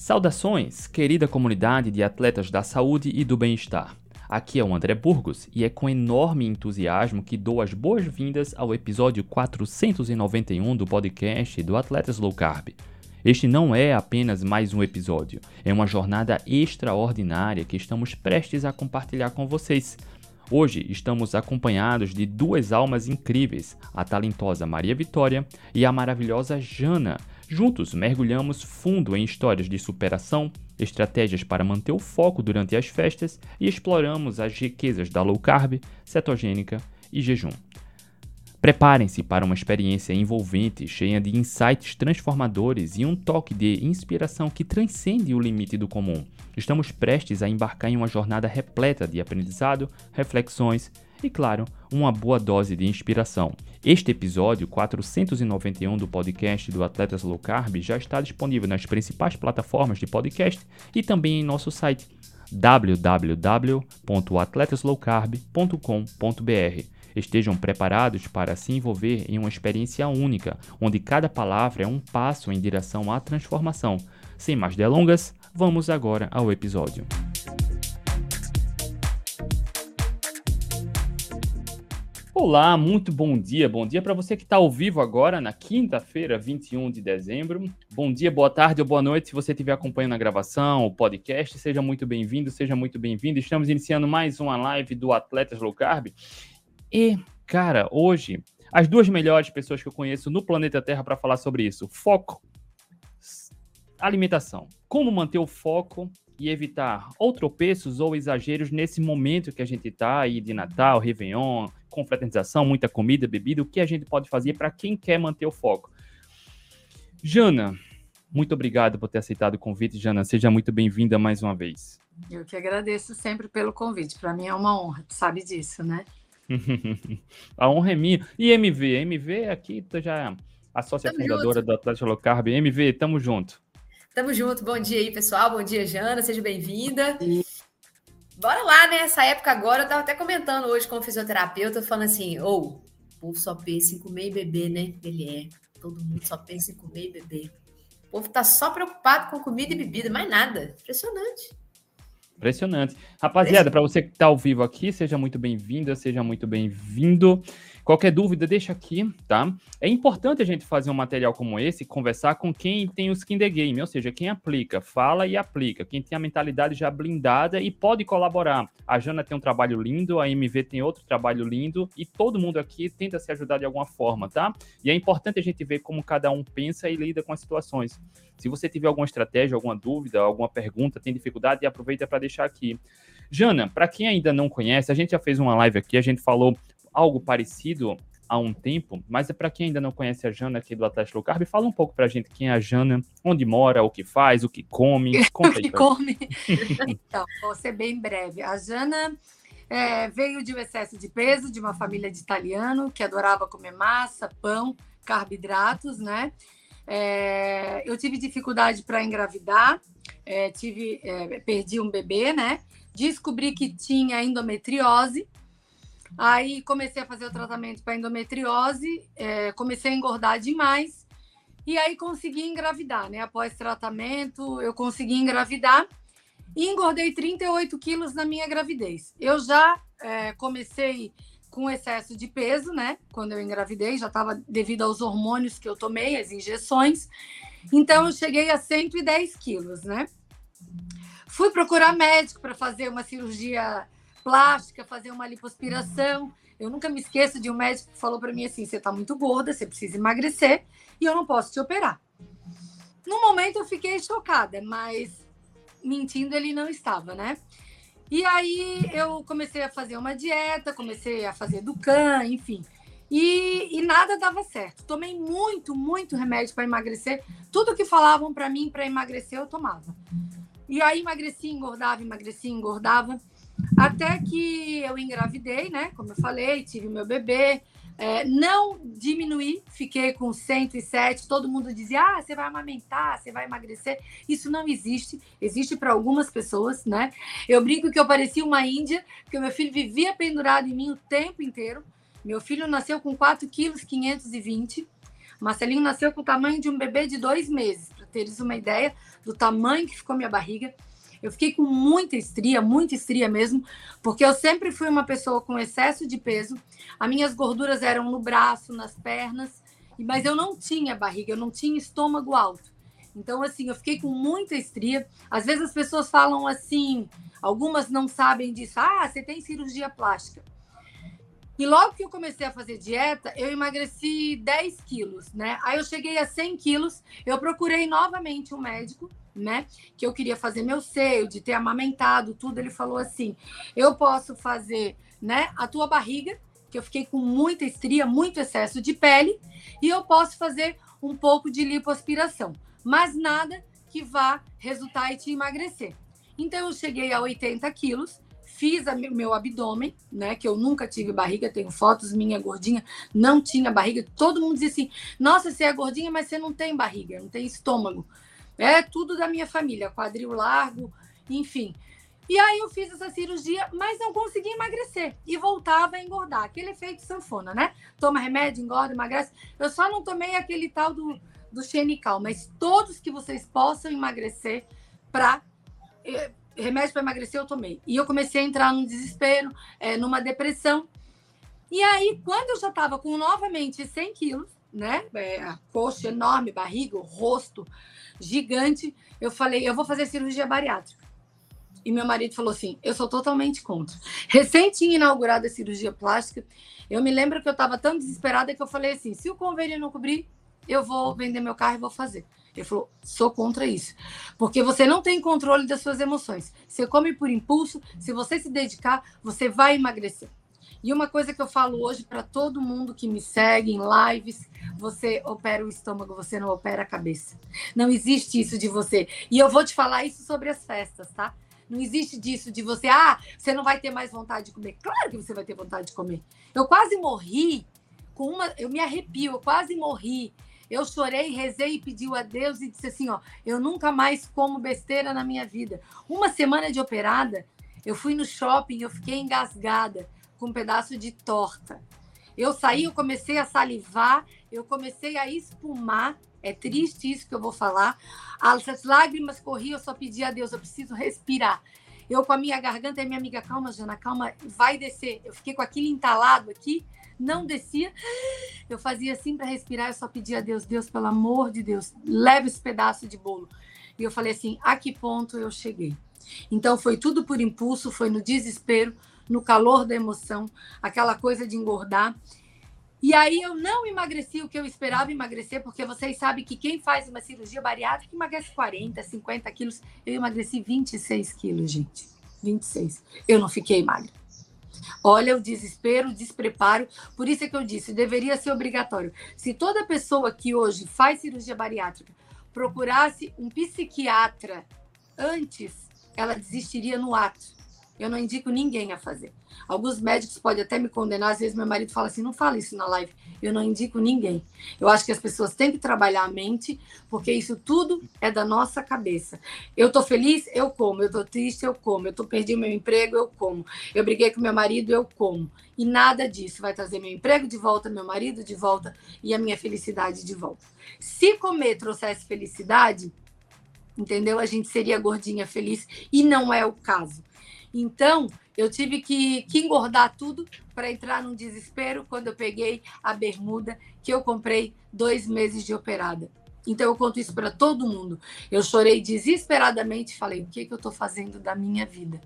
Saudações, querida comunidade de atletas da saúde e do bem-estar. Aqui é o André Burgos e é com enorme entusiasmo que dou as boas-vindas ao episódio 491 do podcast do Atletas Low Carb. Este não é apenas mais um episódio, é uma jornada extraordinária que estamos prestes a compartilhar com vocês. Hoje estamos acompanhados de duas almas incríveis, a talentosa Maria Vitória e a maravilhosa Jana, Juntos, mergulhamos fundo em histórias de superação, estratégias para manter o foco durante as festas e exploramos as riquezas da low carb, cetogênica e jejum. Preparem-se para uma experiência envolvente, cheia de insights transformadores e um toque de inspiração que transcende o limite do comum. Estamos prestes a embarcar em uma jornada repleta de aprendizado, reflexões e, claro, uma boa dose de inspiração. Este episódio 491 do podcast do Atletas Low Carb já está disponível nas principais plataformas de podcast e também em nosso site www.atletaslowcarb.com.br. Estejam preparados para se envolver em uma experiência única, onde cada palavra é um passo em direção à transformação. Sem mais delongas, vamos agora ao episódio. Olá, muito bom dia. Bom dia para você que está ao vivo agora na quinta-feira, 21 de dezembro. Bom dia, boa tarde ou boa noite se você estiver acompanhando a gravação, o podcast. Seja muito bem-vindo, seja muito bem-vindo. Estamos iniciando mais uma live do Atletas Low Carb. E, cara, hoje, as duas melhores pessoas que eu conheço no planeta Terra para falar sobre isso: foco, alimentação. Como manter o foco e evitar ou tropeços ou exageros nesse momento que a gente está aí de Natal, Réveillon, confraternização, muita comida, bebida, o que a gente pode fazer para quem quer manter o foco. Jana, muito obrigado por ter aceitado o convite, Jana. Seja muito bem-vinda mais uma vez. Eu que agradeço sempre pelo convite. Para mim é uma honra, tu sabe disso, né? a honra é minha. E MV? MV aqui, tu já a sócia tamo fundadora junto. do Atlético Low Carb. MV, tamo junto. Tamo junto. Bom dia aí, pessoal. Bom dia, Jana. Seja bem-vinda. Bora lá, né? Essa época agora, eu tava até comentando hoje com o fisioterapeuta, falando assim, ou, oh, o povo só pensa em comer e beber, né? Ele é. Todo mundo só pensa em comer e beber. O povo tá só preocupado com comida e bebida, mais nada. Impressionante. Impressionante. Rapaziada, para você que está ao vivo aqui, seja muito bem-vinda, seja muito bem-vindo. Qualquer dúvida, deixa aqui, tá? É importante a gente fazer um material como esse, conversar com quem tem o skin the game, ou seja, quem aplica, fala e aplica, quem tem a mentalidade já blindada e pode colaborar. A Jana tem um trabalho lindo, a MV tem outro trabalho lindo e todo mundo aqui tenta se ajudar de alguma forma, tá? E é importante a gente ver como cada um pensa e lida com as situações. Se você tiver alguma estratégia, alguma dúvida, alguma pergunta, tem dificuldade, aproveita para deixar aqui. Jana, para quem ainda não conhece, a gente já fez uma live aqui, a gente falou algo parecido há um tempo, mas é para quem ainda não conhece a Jana aqui do Atlético Low Carb, fala um pouco para a gente quem é a Jana, onde mora, o que faz, o que come. Conta o que come. então, vou ser bem breve. A Jana é, veio de um excesso de peso, de uma família de italiano que adorava comer massa, pão, carboidratos, né? É, eu tive dificuldade para engravidar, é, tive, é, perdi um bebê, né? Descobri que tinha endometriose, Aí comecei a fazer o tratamento para endometriose, é, comecei a engordar demais e aí consegui engravidar, né? Após tratamento, eu consegui engravidar e engordei 38 quilos na minha gravidez. Eu já é, comecei com excesso de peso, né? Quando eu engravidei, já estava devido aos hormônios que eu tomei, as injeções. Então, eu cheguei a 110 quilos, né? Fui procurar médico para fazer uma cirurgia plástica, fazer uma lipoaspiração. Eu nunca me esqueço de um médico que falou para mim assim: você está muito gorda, você precisa emagrecer e eu não posso te operar. No momento eu fiquei chocada, mas mentindo ele não estava, né? E aí eu comecei a fazer uma dieta, comecei a fazer Ducan, enfim. E, e nada dava certo. Tomei muito, muito remédio para emagrecer. Tudo que falavam para mim para emagrecer eu tomava. E aí emagreci, engordava, emagreci, engordava. Até que eu engravidei, né? Como eu falei, tive meu bebê. É, não diminuí, fiquei com 107. Todo mundo dizia: ah, você vai amamentar, você vai emagrecer. Isso não existe. Existe para algumas pessoas, né? Eu brinco que eu parecia uma índia, porque meu filho vivia pendurado em mim o tempo inteiro. Meu filho nasceu com 4,520 kg. Marcelinho nasceu com o tamanho de um bebê de dois meses, para teres uma ideia do tamanho que ficou minha barriga. Eu fiquei com muita estria, muita estria mesmo, porque eu sempre fui uma pessoa com excesso de peso. As minhas gorduras eram no braço, nas pernas, mas eu não tinha barriga, eu não tinha estômago alto. Então, assim, eu fiquei com muita estria. Às vezes as pessoas falam assim, algumas não sabem disso. Ah, você tem cirurgia plástica. E logo que eu comecei a fazer dieta, eu emagreci 10 quilos, né? Aí eu cheguei a 100 quilos, eu procurei novamente um médico, né? Que eu queria fazer meu seio, de ter amamentado, tudo. Ele falou assim: eu posso fazer, né, a tua barriga, que eu fiquei com muita estria, muito excesso de pele, e eu posso fazer um pouco de lipoaspiração, mas nada que vá resultar e te emagrecer. Então eu cheguei a 80 quilos fiz meu abdômen, né? Que eu nunca tive barriga, tenho fotos minha gordinha, não tinha barriga. Todo mundo dizia assim: nossa, você é gordinha, mas você não tem barriga, não tem estômago. É tudo da minha família, quadril largo, enfim. E aí eu fiz essa cirurgia, mas não consegui emagrecer. E voltava a engordar. Aquele efeito sanfona, né? Toma remédio, engorda, emagrece. Eu só não tomei aquele tal do, do xenical, mas todos que vocês possam emagrecer para eh, remédio para emagrecer eu tomei. E eu comecei a entrar num desespero, é, numa depressão. E aí, quando eu já estava com novamente 100 quilos, né? É, coxa enorme, barriga, rosto gigante, eu falei, eu vou fazer cirurgia bariátrica. E meu marido falou assim: eu sou totalmente contra. Recém tinha inaugurado a cirurgia plástica. Eu me lembro que eu estava tão desesperada que eu falei assim: se o convênio não cobrir, eu vou vender meu carro e vou fazer. Ele falou: sou contra isso. Porque você não tem controle das suas emoções. Você come por impulso, se você se dedicar, você vai emagrecer. E uma coisa que eu falo hoje para todo mundo que me segue em lives, você opera o estômago, você não opera a cabeça. Não existe isso de você. E eu vou te falar isso sobre as festas, tá? Não existe disso de você, ah, você não vai ter mais vontade de comer. Claro que você vai ter vontade de comer. Eu quase morri com uma, eu me arrepio, eu quase morri eu chorei, rezei e pedi a Deus e disse assim: ó, eu nunca mais como besteira na minha vida. Uma semana de operada, eu fui no shopping, eu fiquei engasgada com um pedaço de torta. Eu saí, eu comecei a salivar, eu comecei a espumar. É triste isso que eu vou falar. As lágrimas corriam, eu só pedi a Deus, eu preciso respirar. Eu com a minha garganta, e minha amiga, calma, Jana, calma, vai descer. Eu fiquei com aquilo entalado aqui não descia. Eu fazia assim para respirar, eu só pedia a Deus, Deus, pelo amor de Deus, leve esse pedaço de bolo. E eu falei assim: a que ponto eu cheguei? Então foi tudo por impulso, foi no desespero, no calor da emoção, aquela coisa de engordar. E aí eu não emagreci o que eu esperava emagrecer, porque vocês sabem que quem faz uma cirurgia bariátrica emagrece 40, 50 quilos. Eu emagreci 26 quilos, gente. 26. Eu não fiquei magra. Olha o desespero, o despreparo. Por isso é que eu disse, deveria ser obrigatório. Se toda pessoa que hoje faz cirurgia bariátrica procurasse um psiquiatra antes, ela desistiria no ato. Eu não indico ninguém a fazer. Alguns médicos podem até me condenar, às vezes meu marido fala assim: não fala isso na live. Eu não indico ninguém. Eu acho que as pessoas têm que trabalhar a mente, porque isso tudo é da nossa cabeça. Eu tô feliz, eu como. Eu tô triste, eu como. Eu tô perdi meu emprego, eu como. Eu briguei com meu marido, eu como. E nada disso vai trazer meu emprego de volta, meu marido de volta e a minha felicidade de volta. Se comer trouxesse felicidade, entendeu? A gente seria gordinha feliz e não é o caso. Então, eu tive que, que engordar tudo para entrar num desespero quando eu peguei a bermuda que eu comprei dois meses de operada. Então, eu conto isso para todo mundo. Eu chorei desesperadamente falei: o que, que eu estou fazendo da minha vida?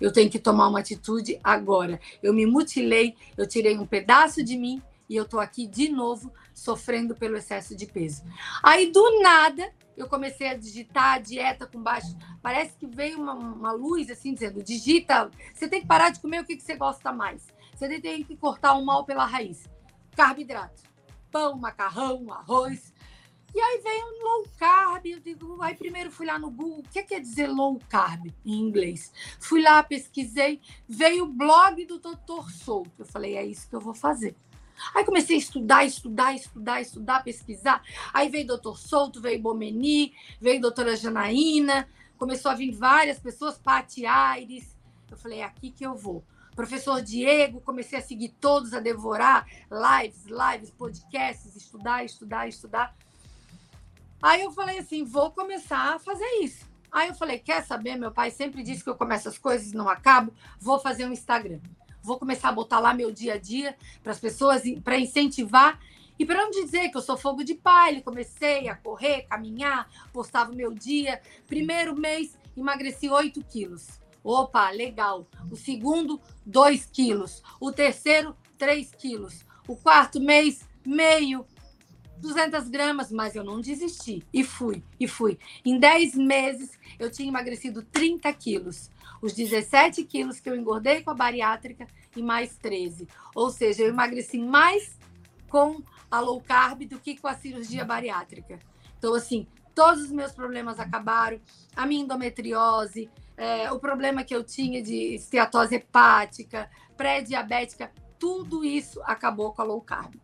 Eu tenho que tomar uma atitude agora. Eu me mutilei, eu tirei um pedaço de mim e eu estou aqui de novo sofrendo pelo excesso de peso. Aí, do nada, eu comecei a digitar dieta com baixo. Parece que veio uma, uma, luz assim dizendo: digita, você tem que parar de comer o que, que você gosta mais. Você tem que cortar o mal pela raiz. Carboidrato, pão, macarrão, arroz. E aí veio um low carb. Eu digo, aí primeiro fui lá no Google, o que quer dizer low carb em inglês? Fui lá, pesquisei, veio o blog do Doutor Souto. Eu falei, é isso que eu vou fazer. Aí comecei a estudar, estudar, estudar, estudar, pesquisar. Aí veio doutor Souto, veio Bomeni, veio doutora Janaína, começou a vir várias pessoas, Pati Aires. Eu falei, é aqui que eu vou. Professor Diego, comecei a seguir todos, a devorar lives, lives, podcasts, estudar, estudar, estudar. Aí eu falei assim, vou começar a fazer isso. Aí eu falei, quer saber? Meu pai sempre disse que eu começo as coisas e não acabo. Vou fazer um Instagram. Vou começar a botar lá meu dia a dia para as pessoas, para incentivar e para não dizer que eu sou fogo de palha, comecei a correr, caminhar, postava o meu dia. Primeiro mês, emagreci 8 quilos. Opa, legal. O segundo, 2 quilos. O terceiro, 3 quilos. O quarto mês, meio. 200 gramas, mas eu não desisti. E fui, e fui. Em 10 meses, eu tinha emagrecido 30 quilos. Os 17 quilos que eu engordei com a bariátrica e mais 13. Ou seja, eu emagreci mais com a low carb do que com a cirurgia bariátrica. Então, assim, todos os meus problemas acabaram. A minha endometriose, é, o problema que eu tinha de esteatose hepática, pré-diabética, tudo isso acabou com a low carb.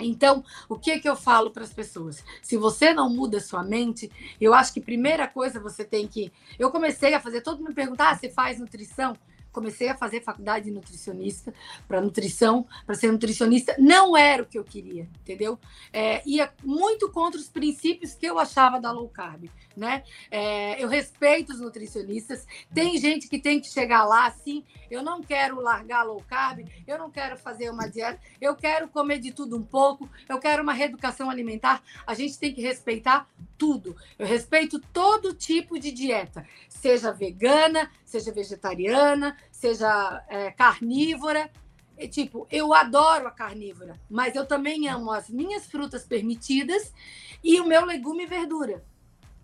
Então, o que que eu falo para as pessoas? Se você não muda sua mente, eu acho que primeira coisa você tem que. Eu comecei a fazer, todo mundo me perguntar: ah, você faz nutrição? Comecei a fazer faculdade de nutricionista para nutrição, para ser nutricionista, não era o que eu queria, entendeu? É, ia muito contra os princípios que eu achava da low carb, né? É, eu respeito os nutricionistas, tem gente que tem que chegar lá assim, eu não quero largar low carb, eu não quero fazer uma dieta, eu quero comer de tudo um pouco, eu quero uma reeducação alimentar, a gente tem que respeitar tudo. Eu respeito todo tipo de dieta, seja vegana, seja vegetariana, seja é, carnívora. E, tipo, eu adoro a carnívora, mas eu também amo as minhas frutas permitidas e o meu legume e verdura.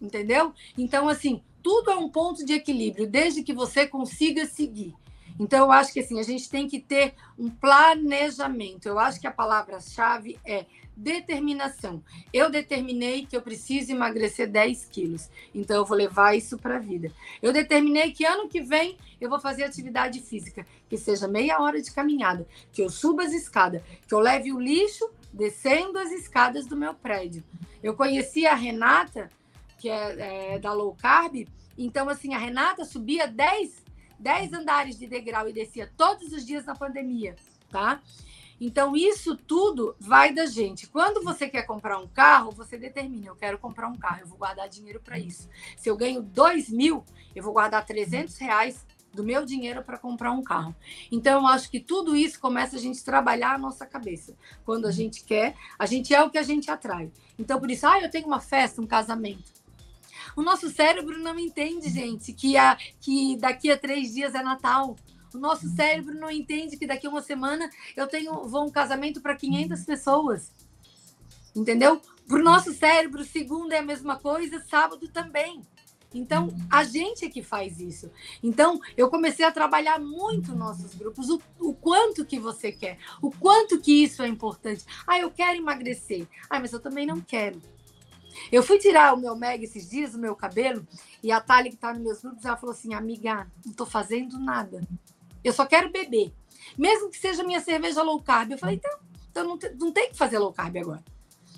Entendeu? Então, assim, tudo é um ponto de equilíbrio, desde que você consiga seguir. Então, eu acho que assim, a gente tem que ter um planejamento. Eu acho que a palavra-chave é determinação. Eu determinei que eu preciso emagrecer 10 quilos, então eu vou levar isso para a vida. Eu determinei que ano que vem eu vou fazer atividade física, que seja meia hora de caminhada, que eu suba as escadas, que eu leve o lixo descendo as escadas do meu prédio. Eu conheci a Renata, que é, é da low carb, então assim, a Renata subia 10, 10 andares de degrau e descia todos os dias na pandemia, tá? Então, isso tudo vai da gente. Quando você quer comprar um carro, você determina: eu quero comprar um carro, eu vou guardar dinheiro para isso. Se eu ganho 2 mil, eu vou guardar 300 reais do meu dinheiro para comprar um carro. Então, eu acho que tudo isso começa a gente trabalhar a nossa cabeça. Quando a gente quer, a gente é o que a gente atrai. Então, por isso, ah, eu tenho uma festa, um casamento. O nosso cérebro não entende, gente, que, a, que daqui a três dias é Natal. O nosso cérebro não entende que daqui a uma semana eu tenho vou um casamento para 500 pessoas. Entendeu? Para o nosso cérebro, segunda é a mesma coisa, sábado também. Então, a gente é que faz isso. Então, eu comecei a trabalhar muito nossos grupos, o, o, quanto que você quer, o quanto que isso é importante. Ah, eu quero emagrecer. Ah, mas eu também não quero. Eu fui tirar o meu mega esses dias, o meu cabelo, e a Thalia, que está nos meus grupos, ela falou assim, amiga, não estou fazendo nada. Eu só quero beber. Mesmo que seja minha cerveja low carb. Eu falei, então, então não, te, não tem que fazer low carb agora.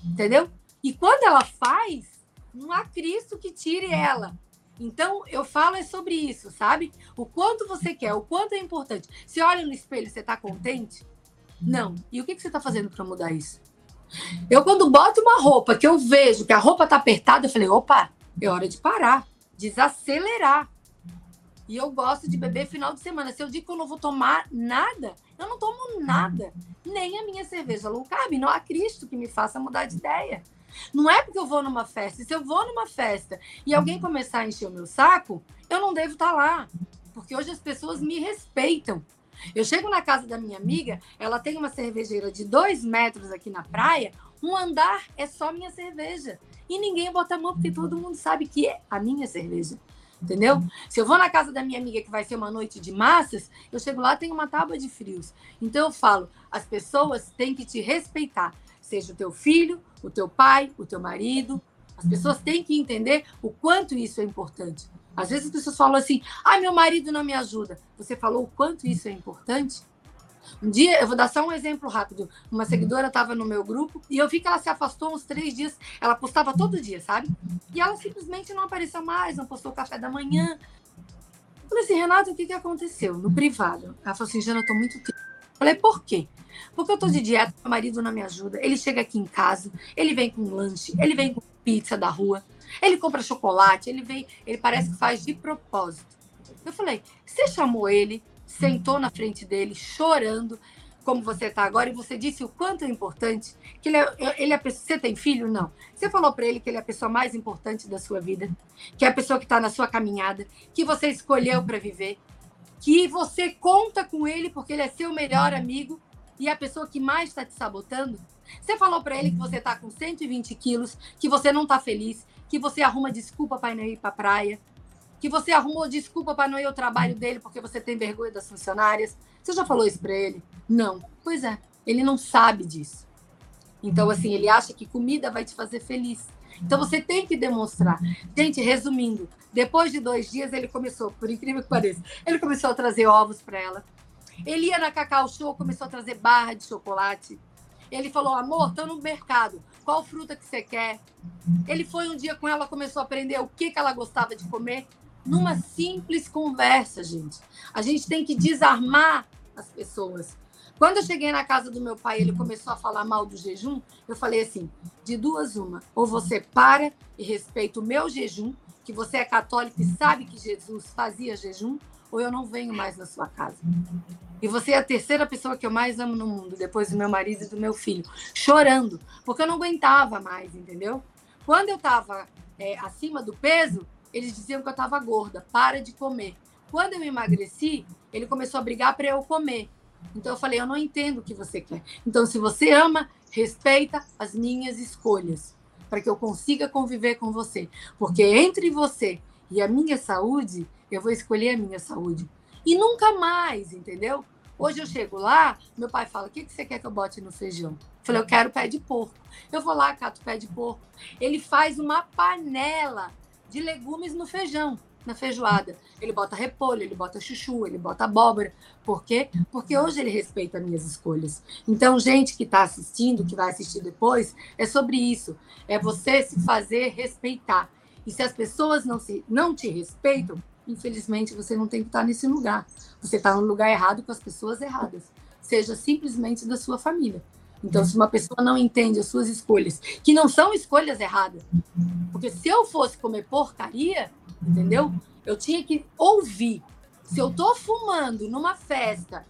Entendeu? E quando ela faz, não há Cristo que tire ela. Então, eu falo é sobre isso, sabe? O quanto você quer, o quanto é importante. Você olha no espelho, você está contente? Não. E o que, que você está fazendo para mudar isso? Eu, quando boto uma roupa que eu vejo que a roupa está apertada, eu falei, opa, é hora de parar, desacelerar. E eu gosto de beber final de semana. Se eu digo que eu não vou tomar nada, eu não tomo nada. Nem a minha cerveja low carb. Não há Cristo que me faça mudar de ideia. Não é porque eu vou numa festa. Se eu vou numa festa e alguém começar a encher o meu saco, eu não devo estar lá. Porque hoje as pessoas me respeitam. Eu chego na casa da minha amiga, ela tem uma cervejeira de dois metros aqui na praia, um andar é só minha cerveja. E ninguém bota a mão, porque todo mundo sabe que é a minha cerveja entendeu? Se eu vou na casa da minha amiga que vai ser uma noite de massas, eu chego lá tem uma tábua de frios. Então eu falo, as pessoas têm que te respeitar, seja o teu filho, o teu pai, o teu marido. As pessoas têm que entender o quanto isso é importante. Às vezes as pessoas falam assim: "Ah, meu marido não me ajuda". Você falou o quanto isso é importante? Um dia, eu vou dar só um exemplo rápido. Uma seguidora estava no meu grupo e eu vi que ela se afastou uns três dias. Ela postava todo dia, sabe? E ela simplesmente não apareceu mais, não postou café da manhã. Eu falei assim, Renata, o que, que aconteceu? No privado. Ela falou assim, Jana, eu tô muito triste. Falei, por quê? Porque eu tô de dieta, meu marido não me ajuda. Ele chega aqui em casa, ele vem com lanche, ele vem com pizza da rua, ele compra chocolate, ele vem, ele parece que faz de propósito. Eu falei, você chamou ele, sentou na frente dele, chorando, como você está agora, e você disse o quanto é importante que ele é, ele é a pessoa. Você tem filho? Não. Você falou para ele que ele é a pessoa mais importante da sua vida, que é a pessoa que está na sua caminhada, que você escolheu para viver, que você conta com ele porque ele é seu melhor amigo e é a pessoa que mais está te sabotando. Você falou para ele que você está com 120 quilos, que você não está feliz, que você arruma desculpa para ir para praia, que você arrumou desculpa para não ir ao trabalho dele porque você tem vergonha das funcionárias. Você já falou isso para ele? Não. Pois é, ele não sabe disso. Então, assim, ele acha que comida vai te fazer feliz. Então, você tem que demonstrar. Gente, resumindo, depois de dois dias, ele começou, por incrível que pareça, ele começou a trazer ovos para ela. Ele ia na Cacau Show, começou a trazer barra de chocolate. Ele falou, amor, tô no mercado. Qual fruta que você quer? Ele foi um dia com ela, começou a aprender o que, que ela gostava de comer numa simples conversa, gente. A gente tem que desarmar as pessoas. Quando eu cheguei na casa do meu pai, ele começou a falar mal do jejum. Eu falei assim: de duas, uma. Ou você para e respeita o meu jejum, que você é católico e sabe que Jesus fazia jejum, ou eu não venho mais na sua casa. E você é a terceira pessoa que eu mais amo no mundo, depois do meu marido e do meu filho, chorando, porque eu não aguentava mais, entendeu? Quando eu estava é, acima do peso, eles diziam que eu estava gorda, para de comer. Quando eu emagreci, ele começou a brigar para eu comer. Então eu falei, eu não entendo o que você quer. Então, se você ama, respeita as minhas escolhas, para que eu consiga conviver com você. Porque entre você e a minha saúde, eu vou escolher a minha saúde. E nunca mais, entendeu? Hoje eu chego lá, meu pai fala: o que, que você quer que eu bote no feijão? Eu falei, eu quero pé de porco. Eu vou lá, cato pé de porco. Ele faz uma panela de legumes no feijão, na feijoada. Ele bota repolho, ele bota chuchu, ele bota abóbora. Por quê? Porque hoje ele respeita minhas escolhas. Então, gente que está assistindo, que vai assistir depois, é sobre isso. É você se fazer respeitar. E se as pessoas não, se, não te respeitam, infelizmente você não tem que estar nesse lugar. Você está no lugar errado com as pessoas erradas. Seja simplesmente da sua família. Então, se uma pessoa não entende as suas escolhas, que não são escolhas erradas, porque se eu fosse comer porcaria, entendeu? Eu tinha que ouvir. Se eu tô fumando numa festa,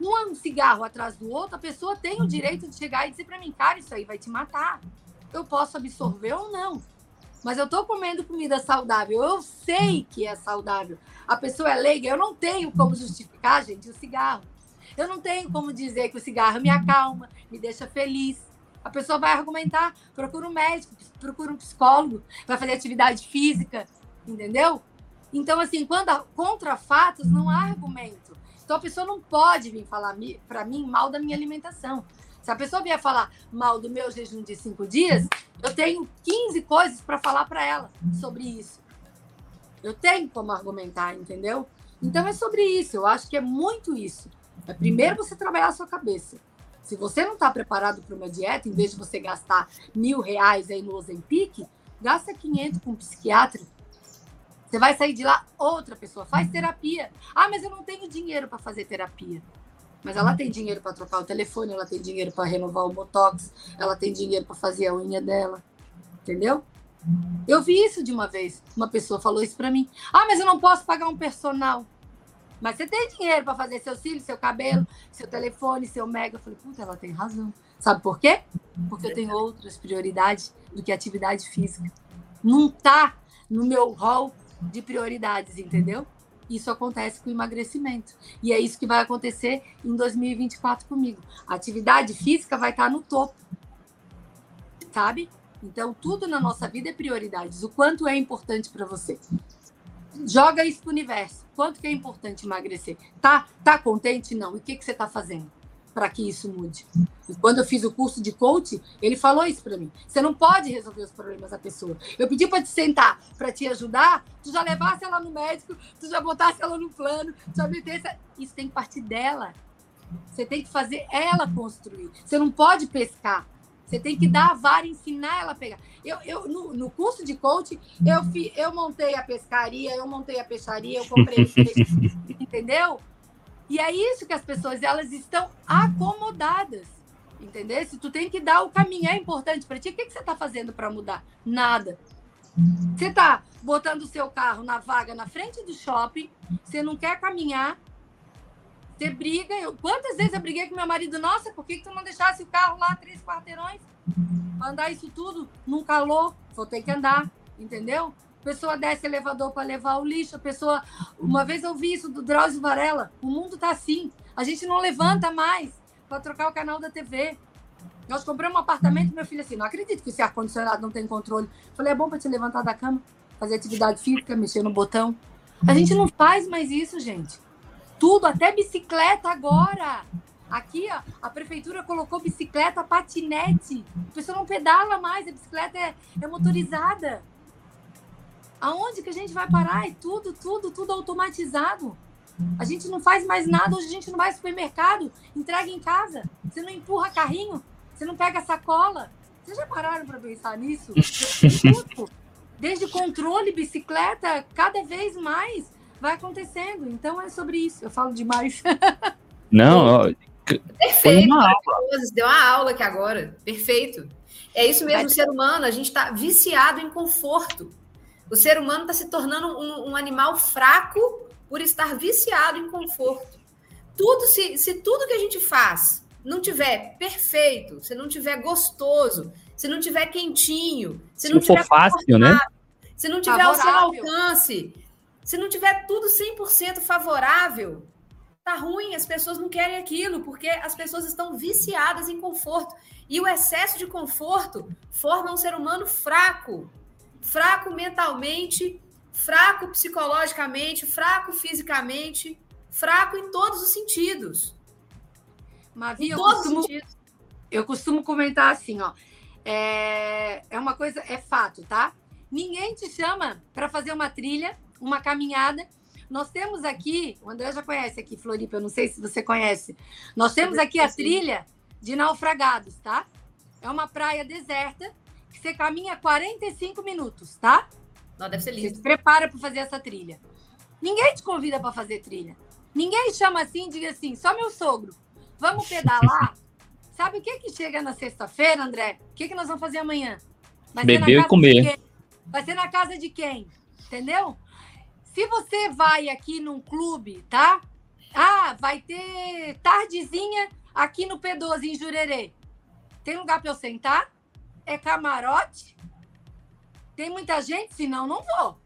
um cigarro atrás do outro, a pessoa tem o direito de chegar e dizer para mim, cara, isso aí vai te matar. Eu posso absorver ou não. Mas eu tô comendo comida saudável, eu sei que é saudável. A pessoa é leiga, eu não tenho como justificar, gente, o cigarro. Eu não tenho como dizer que o cigarro me acalma, me deixa feliz. A pessoa vai argumentar, procura um médico, procura um psicólogo, vai fazer atividade física, entendeu? Então, assim, quando contra fatos, não há argumento. Então, a pessoa não pode vir falar para mim mal da minha alimentação. Se a pessoa vier falar mal do meu jejum de cinco dias, eu tenho 15 coisas para falar para ela sobre isso. Eu tenho como argumentar, entendeu? Então é sobre isso. Eu acho que é muito isso. É primeiro você trabalhar a sua cabeça. Se você não está preparado para uma dieta, em vez de você gastar mil reais aí no Ozempic, gasta 500 com um psiquiatra. Você vai sair de lá outra pessoa. Faz terapia. Ah, mas eu não tenho dinheiro para fazer terapia. Mas ela tem dinheiro para trocar o telefone, ela tem dinheiro para renovar o botox, ela tem dinheiro para fazer a unha dela. Entendeu? Eu vi isso de uma vez. Uma pessoa falou isso para mim. Ah, mas eu não posso pagar um personal. Mas você tem dinheiro para fazer seus cílios, seu cabelo, seu telefone, seu mega. Eu falei, puta, ela tem razão. Sabe por quê? Porque eu tenho outras prioridades do que atividade física. Não tá no meu rol de prioridades, entendeu? Isso acontece com o emagrecimento. E é isso que vai acontecer em 2024 comigo. A atividade física vai estar tá no topo. Sabe? Então, tudo na nossa vida é prioridades. O quanto é importante para você joga isso para o universo. Quanto que é importante emagrecer? Tá, tá contente? Não. E o que, que você está fazendo para que isso mude? E quando eu fiz o curso de coach, ele falou isso para mim. Você não pode resolver os problemas da pessoa. Eu pedi para te sentar, para te ajudar, tu já levasse ela no médico, tu já botasse ela no plano, tu já metesse... Isso tem que partir dela. Você tem que fazer ela construir. Você não pode pescar. Você tem que dar a vara ensinar ela a pegar. Eu, eu, no, no curso de coaching, eu, fi, eu montei a pescaria, eu montei a peixaria, eu comprei o peixe, entendeu? E é isso que as pessoas elas estão acomodadas. Entendeu? Se tu tem que dar o caminho, é importante para ti. O que, que você está fazendo para mudar? Nada. Você está botando o seu carro na vaga na frente do shopping, você não quer caminhar, você briga. Eu, quantas vezes eu briguei com meu marido? Nossa, por que, que tu não deixasse o carro lá três quarteirões? Andar isso tudo num calor, vou ter que andar, entendeu? Pessoa desce elevador para levar o lixo, a pessoa. Uma vez eu vi isso do Drauzio Varela. O mundo tá assim. A gente não levanta mais para trocar o canal da TV. Nós compramos um apartamento, meu filho assim, não acredito que esse ar-condicionado não tem controle. Falei, é bom para te levantar da cama, fazer atividade física, mexer no botão. A gente não faz mais isso, gente. Tudo, até bicicleta agora. Aqui, ó, a prefeitura colocou bicicleta, patinete. A pessoa não pedala mais, a bicicleta é, é motorizada. Aonde que a gente vai parar? É tudo, tudo, tudo automatizado. A gente não faz mais nada, hoje a gente não vai ao supermercado, entrega em casa. Você não empurra carrinho, você não pega sacola. Vocês já pararam para pensar nisso? Desde controle, bicicleta, cada vez mais vai acontecendo. Então é sobre isso. Eu falo demais. Não, Perfeito. Uma Deu uma aula aqui agora. Perfeito. É isso mesmo, o ser humano, a gente está viciado em conforto. O ser humano está se tornando um, um, animal fraco por estar viciado em conforto. Tudo, se, se tudo que a gente faz não tiver perfeito, se não tiver gostoso, se não tiver quentinho, se, se não, tiver fácil, né? Se não tiver favorável. ao seu alcance, se não tiver tudo 100% favorável, tá ruim, as pessoas não querem aquilo, porque as pessoas estão viciadas em conforto. E o excesso de conforto forma um ser humano fraco, fraco mentalmente, fraco psicologicamente, fraco fisicamente, fraco em todos os sentidos. Mavi, eu costumo, eu costumo comentar assim, ó. É, é uma coisa, é fato, tá? Ninguém te chama para fazer uma trilha, uma caminhada. Nós temos aqui, o André já conhece aqui, Floripa, eu não sei se você conhece. Nós temos aqui a trilha de naufragados, tá? É uma praia deserta que você caminha 45 minutos, tá? Não, deve ser lindo. Você se prepara para fazer essa trilha. Ninguém te convida para fazer trilha. Ninguém chama assim, diga assim, só meu sogro. Vamos pedalar? Sabe o que que chega na sexta-feira, André? O que que nós vamos fazer amanhã? Vai Beber e comer. Vai ser na casa de quem? Entendeu? Se você vai aqui num clube, tá? Ah, vai ter tardezinha aqui no P12 em Jurerê. Tem lugar para eu sentar? É camarote? Tem muita gente? Senão, não vou.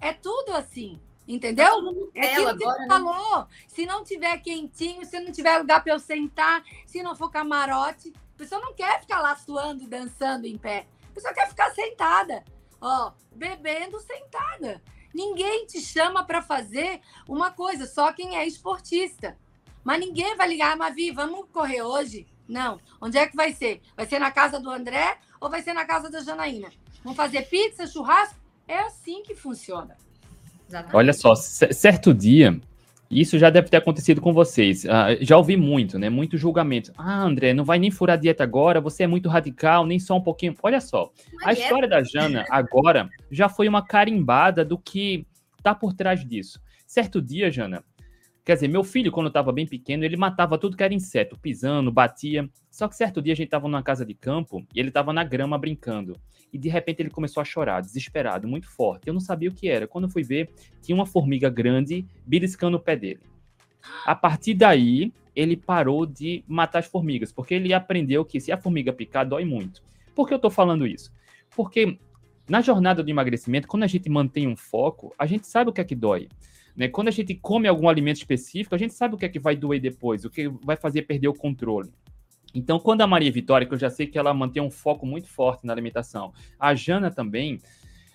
É tudo assim. Entendeu? É aquilo que você né? falou. Se não tiver quentinho, se não tiver lugar para eu sentar, se não for camarote, a pessoa não quer ficar lá suando, dançando em pé. A pessoa quer ficar sentada, ó, bebendo sentada. Ninguém te chama para fazer uma coisa, só quem é esportista. Mas ninguém vai ligar, ah, Mavi, vamos correr hoje? Não. Onde é que vai ser? Vai ser na casa do André ou vai ser na casa da Janaína? Vamos fazer pizza, churrasco? É assim que funciona. Exatamente. Olha só, certo dia, isso já deve ter acontecido com vocês. Uh, já ouvi muito, né? Muito julgamento. Ah, André, não vai nem furar dieta agora, você é muito radical, nem só um pouquinho. Olha só, a história da Jana agora já foi uma carimbada do que tá por trás disso. Certo dia, Jana, Quer dizer, meu filho, quando estava bem pequeno, ele matava tudo que era inseto, pisando, batia. Só que certo dia a gente estava numa casa de campo e ele estava na grama brincando. E de repente ele começou a chorar, desesperado, muito forte. Eu não sabia o que era. Quando eu fui ver, tinha uma formiga grande beliscando o pé dele. A partir daí, ele parou de matar as formigas, porque ele aprendeu que se a formiga picar, dói muito. Por que eu estou falando isso? Porque na jornada do emagrecimento, quando a gente mantém um foco, a gente sabe o que é que dói. Né? Quando a gente come algum alimento específico, a gente sabe o que é que vai doer depois, o que vai fazer perder o controle. Então, quando a Maria Vitória, que eu já sei que ela mantém um foco muito forte na alimentação, a Jana também,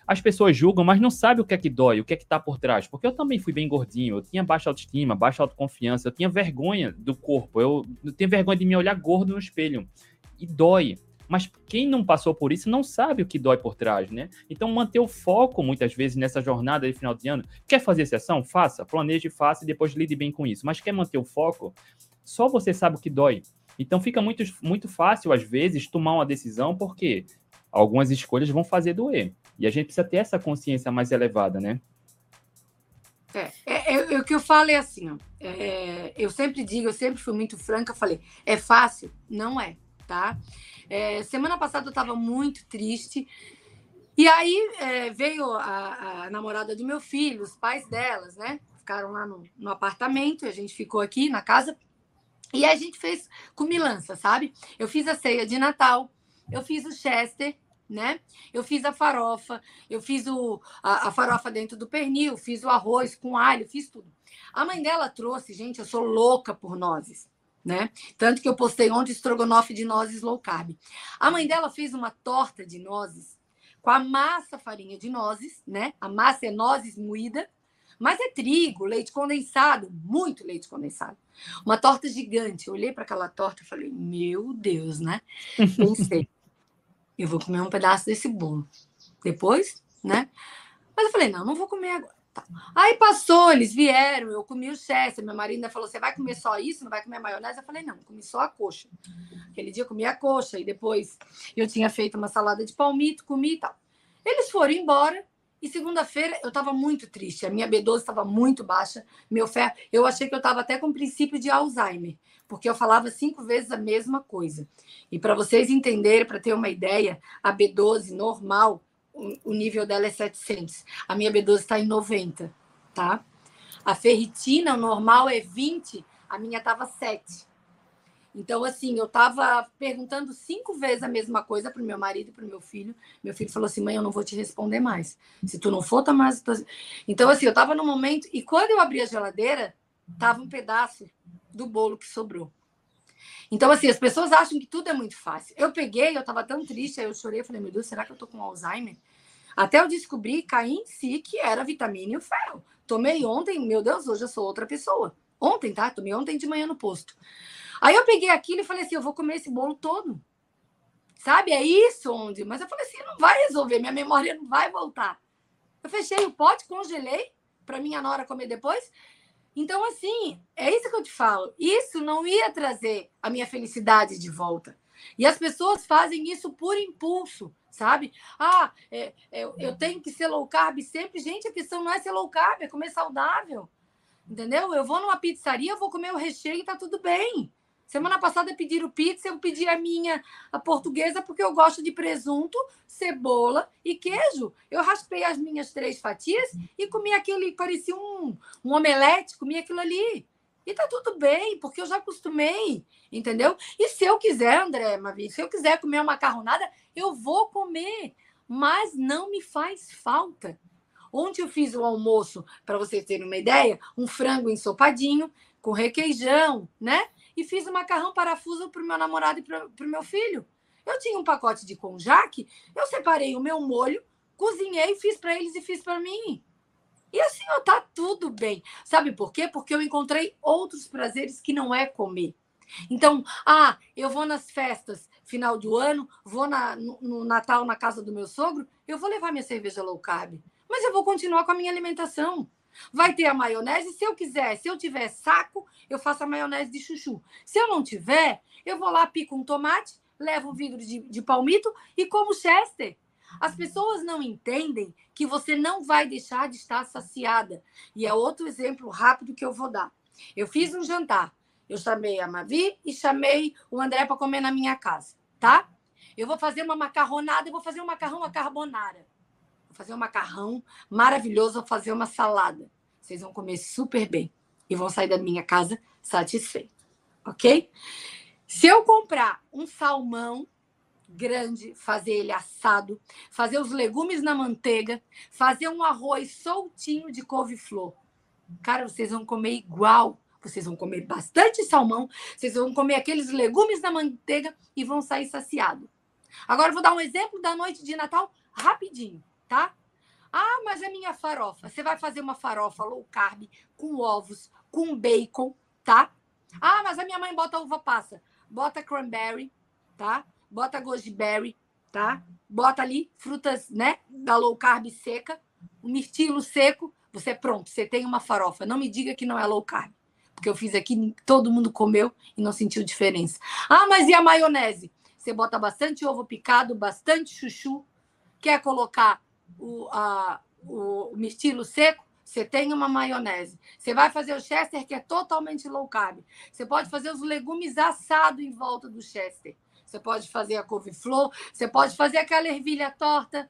as pessoas julgam, mas não sabem o que é que dói, o que é que está por trás. Porque eu também fui bem gordinho, eu tinha baixa autoestima, baixa autoconfiança, eu tinha vergonha do corpo, eu, eu tenho vergonha de me olhar gordo no espelho. E dói. Mas quem não passou por isso não sabe o que dói por trás, né? Então, manter o foco, muitas vezes, nessa jornada de final de ano. Quer fazer sessão? Faça. Planeje, faça e depois lide bem com isso. Mas quer manter o foco? Só você sabe o que dói. Então, fica muito, muito fácil, às vezes, tomar uma decisão, porque algumas escolhas vão fazer doer. E a gente precisa ter essa consciência mais elevada, né? É, é, é, o que eu falo é assim, ó, é, eu sempre digo, eu sempre fui muito franca, falei, é fácil? Não é, tá? É, semana passada eu estava muito triste, e aí é, veio a, a, namorada do meu filho, os pais delas, né? Ficaram lá no, no apartamento, a gente ficou aqui na casa, e a gente fez comilança, sabe? Eu fiz a ceia de Natal, eu fiz o Chester, né? Eu fiz a farofa, eu fiz o, a, a, farofa dentro do pernil, fiz o arroz com alho, fiz tudo. A mãe dela trouxe, gente, eu sou louca por nozes, né? Tanto que eu postei ontem estrogonofe de nozes low carb. A mãe dela fez uma torta de nozes com a massa farinha de nozes, né? A massa é nozes moída, mas é trigo, leite condensado, muito leite condensado. Uma torta gigante. Eu olhei para aquela torta e falei, meu Deus, né? Pensei, eu vou comer um pedaço desse bolo. Depois, né? Mas eu falei, não, não vou comer agora. Tá. Aí passou, eles vieram, eu comi o Chester. Marido ainda falou: você vai comer só isso? Não vai comer maionese? Eu falei: não, comi só a coxa. Aquele dia eu comi a coxa e depois eu tinha feito uma salada de palmito, comi e tal. Eles foram embora e segunda-feira eu estava muito triste. A minha B12 estava muito baixa, meu ferro. Eu achei que eu estava até com princípio de Alzheimer porque eu falava cinco vezes a mesma coisa. E para vocês entenderem, para ter uma ideia, a B12 normal, o nível dela é 700. A minha B12 está em 90, tá? A ferritina normal é 20, a minha estava 7. Então, assim, eu estava perguntando cinco vezes a mesma coisa para o meu marido e para o meu filho. Meu filho falou assim: mãe, eu não vou te responder mais. Se tu não for tomar. Então, assim, eu estava no momento. E quando eu abri a geladeira, tava um pedaço do bolo que sobrou. Então, assim, as pessoas acham que tudo é muito fácil. Eu peguei, eu estava tão triste, aí eu chorei, eu falei, meu Deus, será que eu tô com Alzheimer? Até eu descobri, caí em si, que era vitamina e o ferro. Tomei ontem, meu Deus, hoje eu sou outra pessoa. Ontem, tá? Tomei ontem de manhã no posto. Aí eu peguei aquilo e falei assim, eu vou comer esse bolo todo. Sabe? É isso onde. Mas eu falei assim, não vai resolver, minha memória não vai voltar. Eu fechei o pote, congelei para minha nora comer depois. Então, assim, é isso que eu te falo. Isso não ia trazer a minha felicidade de volta. E as pessoas fazem isso por impulso, sabe? Ah, é, é, eu tenho que ser low carb sempre. Gente, a questão não é ser low carb, é comer saudável. Entendeu? Eu vou numa pizzaria, vou comer o recheio e tá tudo bem. Semana passada pediram pizza, eu pedi a minha a portuguesa porque eu gosto de presunto, cebola e queijo. Eu raspei as minhas três fatias e comi aquele, parecia um, um omelete, comi aquilo ali. E tá tudo bem, porque eu já acostumei, entendeu? E se eu quiser, André, Mavi, se eu quiser comer uma macarronada, eu vou comer, mas não me faz falta. Ontem eu fiz o almoço, para vocês terem uma ideia, um frango ensopadinho com requeijão, né? E fiz o macarrão parafuso para o meu namorado e para o meu filho. Eu tinha um pacote de conjac, eu separei o meu molho, cozinhei, fiz para eles e fiz para mim. E assim, ó, tá tudo bem. Sabe por quê? Porque eu encontrei outros prazeres que não é comer. Então, ah, eu vou nas festas final do ano, vou na, no, no Natal na casa do meu sogro, eu vou levar minha cerveja low carb. Mas eu vou continuar com a minha alimentação. Vai ter a maionese, se eu quiser, se eu tiver saco, eu faço a maionese de chuchu. Se eu não tiver, eu vou lá, pico um tomate, levo um vidro de, de palmito e como chester. As pessoas não entendem que você não vai deixar de estar saciada. E é outro exemplo rápido que eu vou dar. Eu fiz um jantar. Eu chamei a Mavi e chamei o André para comer na minha casa, tá? Eu vou fazer uma macarronada, eu vou fazer um macarrão a carbonara fazer um macarrão maravilhoso, vou fazer uma salada. Vocês vão comer super bem e vão sair da minha casa satisfeitos, ok? Se eu comprar um salmão grande, fazer ele assado, fazer os legumes na manteiga, fazer um arroz soltinho de couve-flor, cara, vocês vão comer igual. Vocês vão comer bastante salmão, vocês vão comer aqueles legumes na manteiga e vão sair saciados. Agora, vou dar um exemplo da noite de Natal rapidinho tá? Ah, mas é minha farofa. Você vai fazer uma farofa low carb com ovos, com bacon, tá? Ah, mas a minha mãe bota uva passa. Bota cranberry, tá? Bota goji tá? Bota ali frutas, né, da low carb seca, um mirtilo seco, você é pronto, você tem uma farofa. Não me diga que não é low carb, porque eu fiz aqui, todo mundo comeu e não sentiu diferença. Ah, mas e a maionese? Você bota bastante ovo picado, bastante chuchu, quer colocar o, a, o, o seco, Você tem uma maionese. Você vai fazer o Chester, que é totalmente low carb. Você pode fazer os legumes assados em volta do Chester. Você pode fazer a couve-flor. Você pode fazer aquela ervilha torta.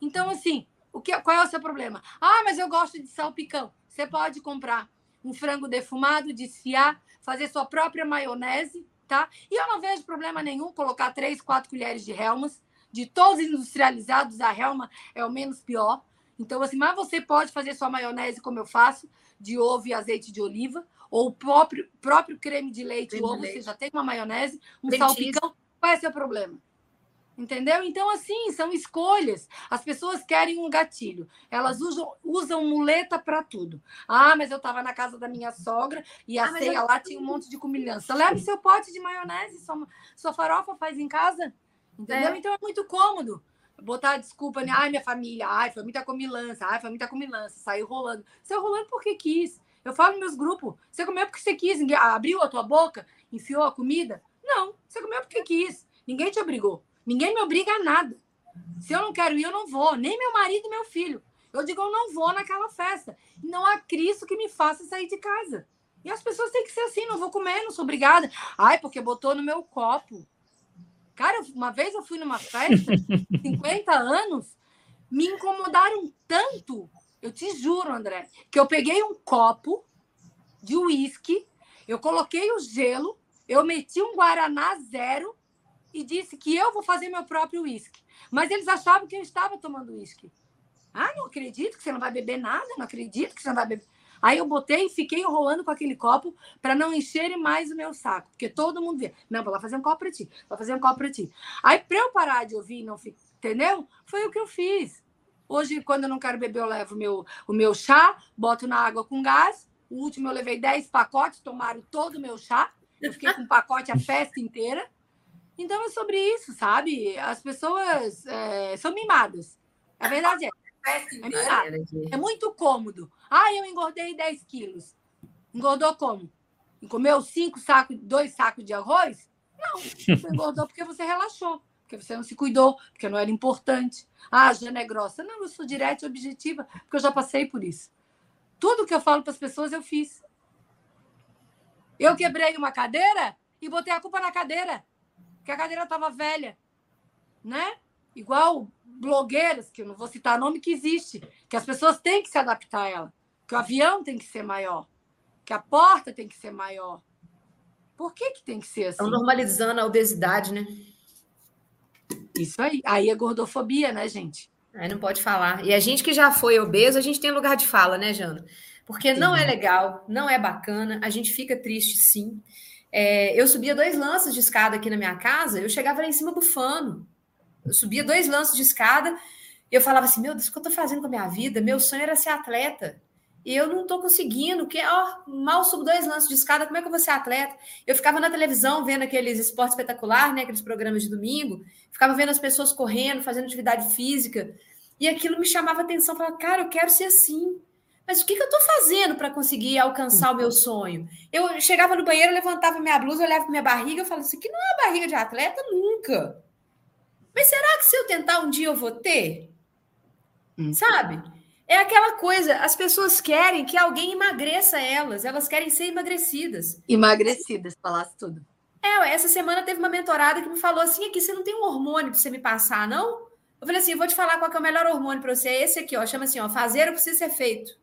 Então, assim, o que, qual é o seu problema? Ah, mas eu gosto de salpicão. Você pode comprar um frango defumado, desfiar, fazer sua própria maionese, tá? E eu não vejo problema nenhum colocar três, quatro colheres de Helmas. De todos industrializados, a Helma é o menos pior. Então, assim, mas você pode fazer sua maionese como eu faço, de ovo e azeite de oliva, ou o próprio, próprio creme de leite, creme ovo, leite. você já tem uma maionese, um salpicão, qual é o seu problema? Entendeu? Então, assim, são escolhas. As pessoas querem um gatilho. Elas usam, usam muleta para tudo. Ah, mas eu estava na casa da minha sogra e a ah, ceia eu... lá tinha um monte de comilhança. Leve seu pote de maionese, sua, sua farofa faz em casa. Entendeu? É. Então é muito cômodo. Botar desculpa, né? Ai, minha família, ai, foi muita comilança, ai, foi muita comilança, saiu rolando. Saiu rolando porque quis. Eu falo nos meus grupos, você comeu porque você quis, abriu a tua boca, enfiou a comida? Não, você comeu porque quis. Ninguém te obrigou. Ninguém me obriga a nada. Se eu não quero ir, eu não vou. Nem meu marido e meu filho. Eu digo, eu não vou naquela festa. Não há Cristo que me faça sair de casa. E as pessoas têm que ser assim, não vou comer, não sou obrigada. Ai, porque botou no meu copo. Cara, uma vez eu fui numa festa, 50 anos, me incomodaram tanto, eu te juro, André, que eu peguei um copo de uísque, eu coloquei o gelo, eu meti um Guaraná zero e disse que eu vou fazer meu próprio uísque. Mas eles achavam que eu estava tomando uísque. Ah, não acredito que você não vai beber nada, não acredito que você não vai beber. Aí eu botei e fiquei enrolando com aquele copo para não encherem mais o meu saco, porque todo mundo vê. Não, vou lá fazer um copo para ti, vou fazer um copo para ti. Aí, para eu parar de ouvir e não ficar, entendeu? Foi o que eu fiz. Hoje, quando eu não quero beber, eu levo meu, o meu chá, boto na água com gás. O último eu levei 10 pacotes, tomaram todo o meu chá. Eu fiquei com um pacote a festa inteira. Então é sobre isso, sabe? As pessoas é, são mimadas. A verdade é. É, é muito cômodo. Ah, eu engordei 10 quilos. Engordou como? Comeu cinco sacos, dois sacos de arroz? Não, você engordou porque você relaxou, porque você não se cuidou, porque não era importante. Ah, a Jana é grossa. Não, eu sou direta e objetiva, porque eu já passei por isso. Tudo que eu falo para as pessoas, eu fiz. Eu quebrei uma cadeira e botei a culpa na cadeira porque a cadeira estava velha, né? Igual blogueiras, que eu não vou citar nome, que existe, que as pessoas têm que se adaptar a ela, que o avião tem que ser maior, que a porta tem que ser maior. Por que, que tem que ser assim? Estão normalizando a obesidade, né? Isso aí. Aí é gordofobia, né, gente? Aí não pode falar. E a gente que já foi obeso, a gente tem lugar de fala, né, Jana? Porque não é legal, não é bacana, a gente fica triste sim. É, eu subia dois lances de escada aqui na minha casa, eu chegava lá em cima bufando. Eu subia dois lances de escada e eu falava assim: Meu Deus, o que eu estou fazendo com a minha vida? Meu sonho era ser atleta. E eu não estou conseguindo, que ó, mal subo dois lances de escada, como é que eu vou ser atleta? Eu ficava na televisão vendo aqueles esportes espetacular, né, aqueles programas de domingo, ficava vendo as pessoas correndo, fazendo atividade física, e aquilo me chamava atenção, falava, cara, eu quero ser assim. Mas o que, que eu estou fazendo para conseguir alcançar o meu sonho? Eu chegava no banheiro, levantava minha blusa, olhava para minha barriga e falava: Isso aqui não é barriga de atleta nunca. Mas será que se eu tentar um dia eu vou ter? Hum. Sabe? É aquela coisa, as pessoas querem que alguém emagreça elas, elas querem ser emagrecidas. Emagrecidas, falasse tudo. É, essa semana teve uma mentorada que me falou assim: aqui você não tem um hormônio para você me passar, não? Eu falei assim: eu vou te falar qual é o melhor hormônio para você. É esse aqui, ó. Chama assim, ó, fazer o que precisa ser feito.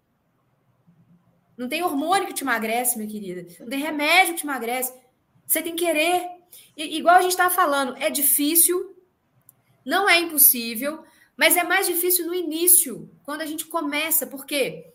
Não tem hormônio que te emagrece, minha querida. Não tem remédio que te emagrece. Você tem que querer. E, igual a gente estava falando, é difícil, não é impossível, mas é mais difícil no início, quando a gente começa, porque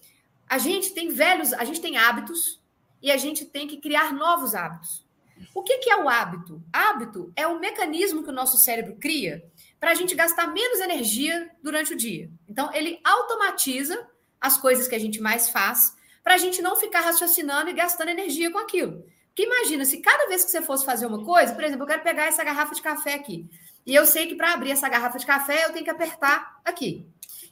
a gente tem velhos, a gente tem hábitos e a gente tem que criar novos hábitos. O que, que é o hábito? Hábito é um mecanismo que o nosso cérebro cria para a gente gastar menos energia durante o dia. Então, ele automatiza as coisas que a gente mais faz para a gente não ficar raciocinando e gastando energia com aquilo. Porque imagina, se cada vez que você fosse fazer uma coisa, por exemplo, eu quero pegar essa garrafa de café aqui, e eu sei que para abrir essa garrafa de café eu tenho que apertar aqui.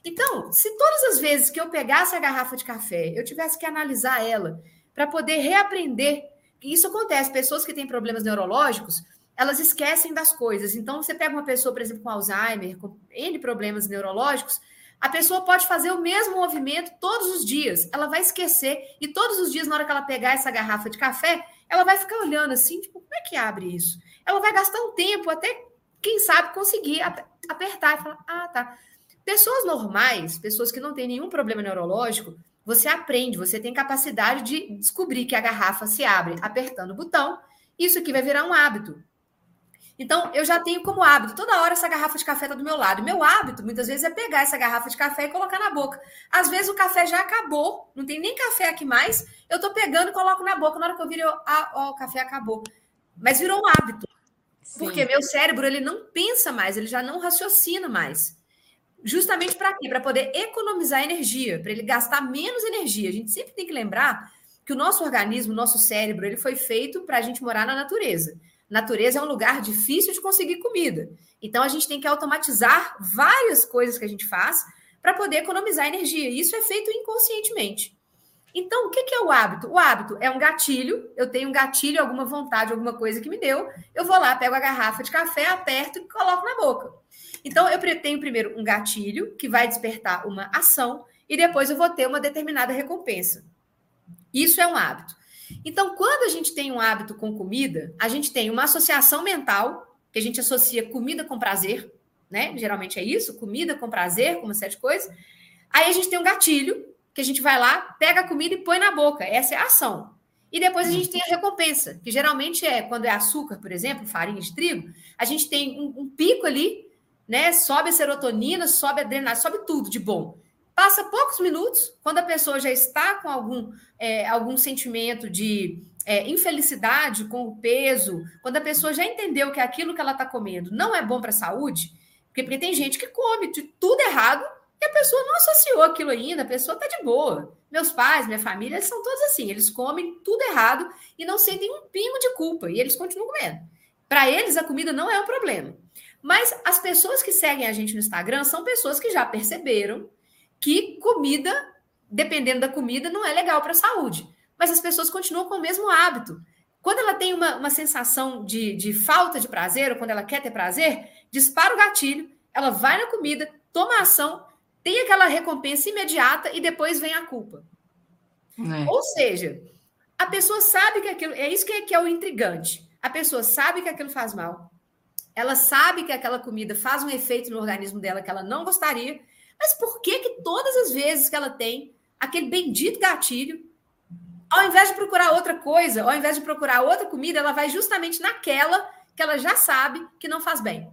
Então, se todas as vezes que eu pegasse a garrafa de café, eu tivesse que analisar ela para poder reaprender, isso acontece, pessoas que têm problemas neurológicos, elas esquecem das coisas. Então, você pega uma pessoa, por exemplo, com Alzheimer, com N problemas neurológicos, A pessoa pode fazer o mesmo movimento todos os dias. Ela vai esquecer. E todos os dias, na hora que ela pegar essa garrafa de café, ela vai ficar olhando assim, tipo, como é que abre isso? Ela vai gastar um tempo até, quem sabe, conseguir apertar e falar: ah, tá. Pessoas normais, pessoas que não têm nenhum problema neurológico, você aprende, você tem capacidade de descobrir que a garrafa se abre apertando o botão. Isso aqui vai virar um hábito. Então, eu já tenho como hábito, toda hora essa garrafa de café está do meu lado. Meu hábito, muitas vezes, é pegar essa garrafa de café e colocar na boca. Às vezes o café já acabou, não tem nem café aqui mais, eu estou pegando e coloco na boca. Na hora que eu viro, eu, ah, ó, o café acabou. Mas virou um hábito. Sim. Porque meu cérebro, ele não pensa mais, ele já não raciocina mais. Justamente para quê? Para poder economizar energia, para ele gastar menos energia. A gente sempre tem que lembrar que o nosso organismo, o nosso cérebro, ele foi feito para a gente morar na natureza natureza é um lugar difícil de conseguir comida. Então a gente tem que automatizar várias coisas que a gente faz para poder economizar energia. E isso é feito inconscientemente. Então, o que é o hábito? O hábito é um gatilho. Eu tenho um gatilho, alguma vontade, alguma coisa que me deu. Eu vou lá, pego a garrafa de café, aperto e coloco na boca. Então, eu tenho primeiro um gatilho que vai despertar uma ação e depois eu vou ter uma determinada recompensa. Isso é um hábito. Então, quando a gente tem um hábito com comida, a gente tem uma associação mental, que a gente associa comida com prazer, né? Geralmente é isso, comida com prazer, com uma série de coisas. Aí a gente tem um gatilho, que a gente vai lá, pega a comida e põe na boca. Essa é a ação. E depois a gente tem a recompensa, que geralmente é quando é açúcar, por exemplo, farinha de trigo, a gente tem um, um pico ali, né? Sobe a serotonina, sobe a adrenalina, sobe tudo de bom. Passa poucos minutos, quando a pessoa já está com algum, é, algum sentimento de é, infelicidade com o peso, quando a pessoa já entendeu que aquilo que ela está comendo não é bom para a saúde, porque, porque tem gente que come de tudo errado e a pessoa não associou aquilo ainda, a pessoa está de boa. Meus pais, minha família, eles são todos assim, eles comem tudo errado e não sentem um pingo de culpa, e eles continuam comendo. Para eles, a comida não é um problema. Mas as pessoas que seguem a gente no Instagram são pessoas que já perceberam que comida, dependendo da comida, não é legal para a saúde. Mas as pessoas continuam com o mesmo hábito. Quando ela tem uma, uma sensação de, de falta de prazer, ou quando ela quer ter prazer, dispara o gatilho, ela vai na comida, toma ação, tem aquela recompensa imediata e depois vem a culpa. É. Ou seja, a pessoa sabe que aquilo. É isso que é, que é o intrigante. A pessoa sabe que aquilo faz mal. Ela sabe que aquela comida faz um efeito no organismo dela que ela não gostaria, mas por que que todas as vezes que ela tem aquele bendito gatilho, ao invés de procurar outra coisa, ao invés de procurar outra comida, ela vai justamente naquela que ela já sabe que não faz bem.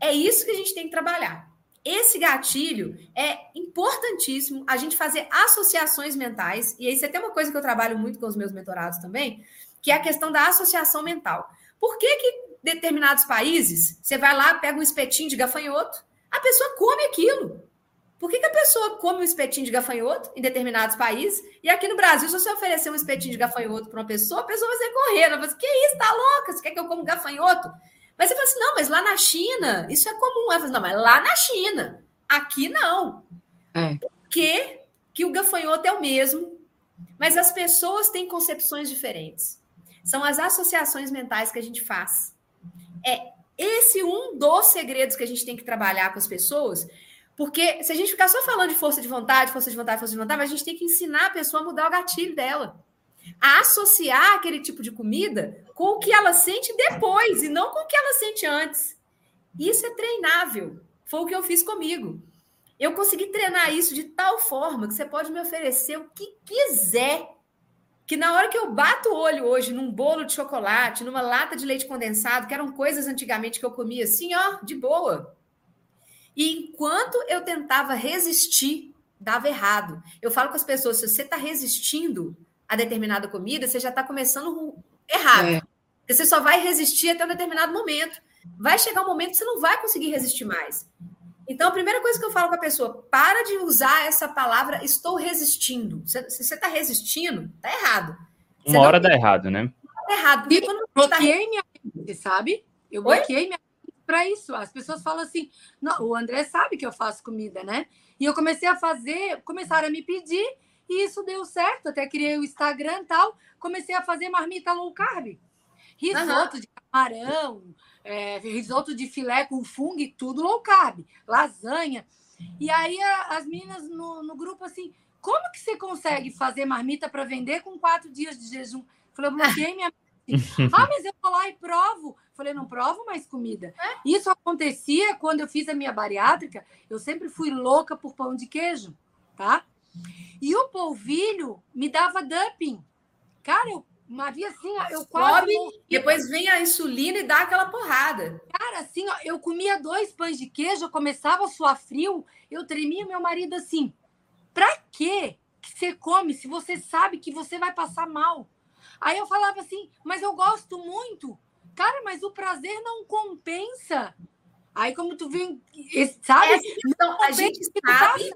É isso que a gente tem que trabalhar. Esse gatilho é importantíssimo a gente fazer associações mentais, e isso é até uma coisa que eu trabalho muito com os meus mentorados também, que é a questão da associação mental. Por que que determinados países, você vai lá, pega um espetinho de gafanhoto, a pessoa come aquilo. Por que, que a pessoa come um espetinho de gafanhoto em determinados países? E aqui no Brasil, se você oferecer um espetinho de gafanhoto para uma pessoa, a pessoa vai correndo. Ela vai dizer, que isso, tá louca? Você quer que eu como gafanhoto? Mas você fala assim, não, mas lá na China, isso é comum. Ela fala, não, mas lá na China, aqui não. É. Por que, que o gafanhoto é o mesmo, mas as pessoas têm concepções diferentes? São as associações mentais que a gente faz. É esse um dos segredos que a gente tem que trabalhar com as pessoas, porque se a gente ficar só falando de força de vontade, força de vontade, força de vontade, a gente tem que ensinar a pessoa a mudar o gatilho dela. A associar aquele tipo de comida com o que ela sente depois e não com o que ela sente antes. Isso é treinável. Foi o que eu fiz comigo. Eu consegui treinar isso de tal forma que você pode me oferecer o que quiser. Que na hora que eu bato o olho hoje num bolo de chocolate, numa lata de leite condensado, que eram coisas antigamente que eu comia assim, ó, de boa. E enquanto eu tentava resistir, dava errado. Eu falo com as pessoas: se você está resistindo a determinada comida, você já está começando errado. É. Porque você só vai resistir até um determinado momento. Vai chegar um momento que você não vai conseguir resistir mais. Então, a primeira coisa que eu falo com a pessoa, para de usar essa palavra estou resistindo. Se você está resistindo, tá errado. Você Uma hora dá errado, né? Tá errado. Porque quando eu tá bloqueei tá... minha mente, sabe? Eu bloqueei Oi? minha para isso. As pessoas falam assim: o André sabe que eu faço comida, né? E eu comecei a fazer, começaram a me pedir, e isso deu certo. Até criei o Instagram e tal. Comecei a fazer marmita low carb. Risoto uhum. de camarão, é, risoto de filé com fungo, tudo low carb. Lasanha. E aí a, as meninas no, no grupo assim, como que você consegue fazer marmita para vender com quatro dias de jejum? Falei, eu bloqueei minha. ah, mas eu vou lá e provo. Falei, não provo mais comida. É? Isso acontecia quando eu fiz a minha bariátrica. Eu sempre fui louca por pão de queijo, tá? E o polvilho me dava dumping. Cara, eu Maria, assim, eu quase. Sobe, depois vem a insulina e dá aquela porrada. Cara, assim, ó, eu comia dois pães de queijo, eu começava a suar frio, eu tremia meu marido assim. Pra quê que você come se você sabe que você vai passar mal? Aí eu falava assim, mas eu gosto muito. Cara, mas o prazer não compensa. Aí, como tu vem, sabe? É, então, a gente sabe.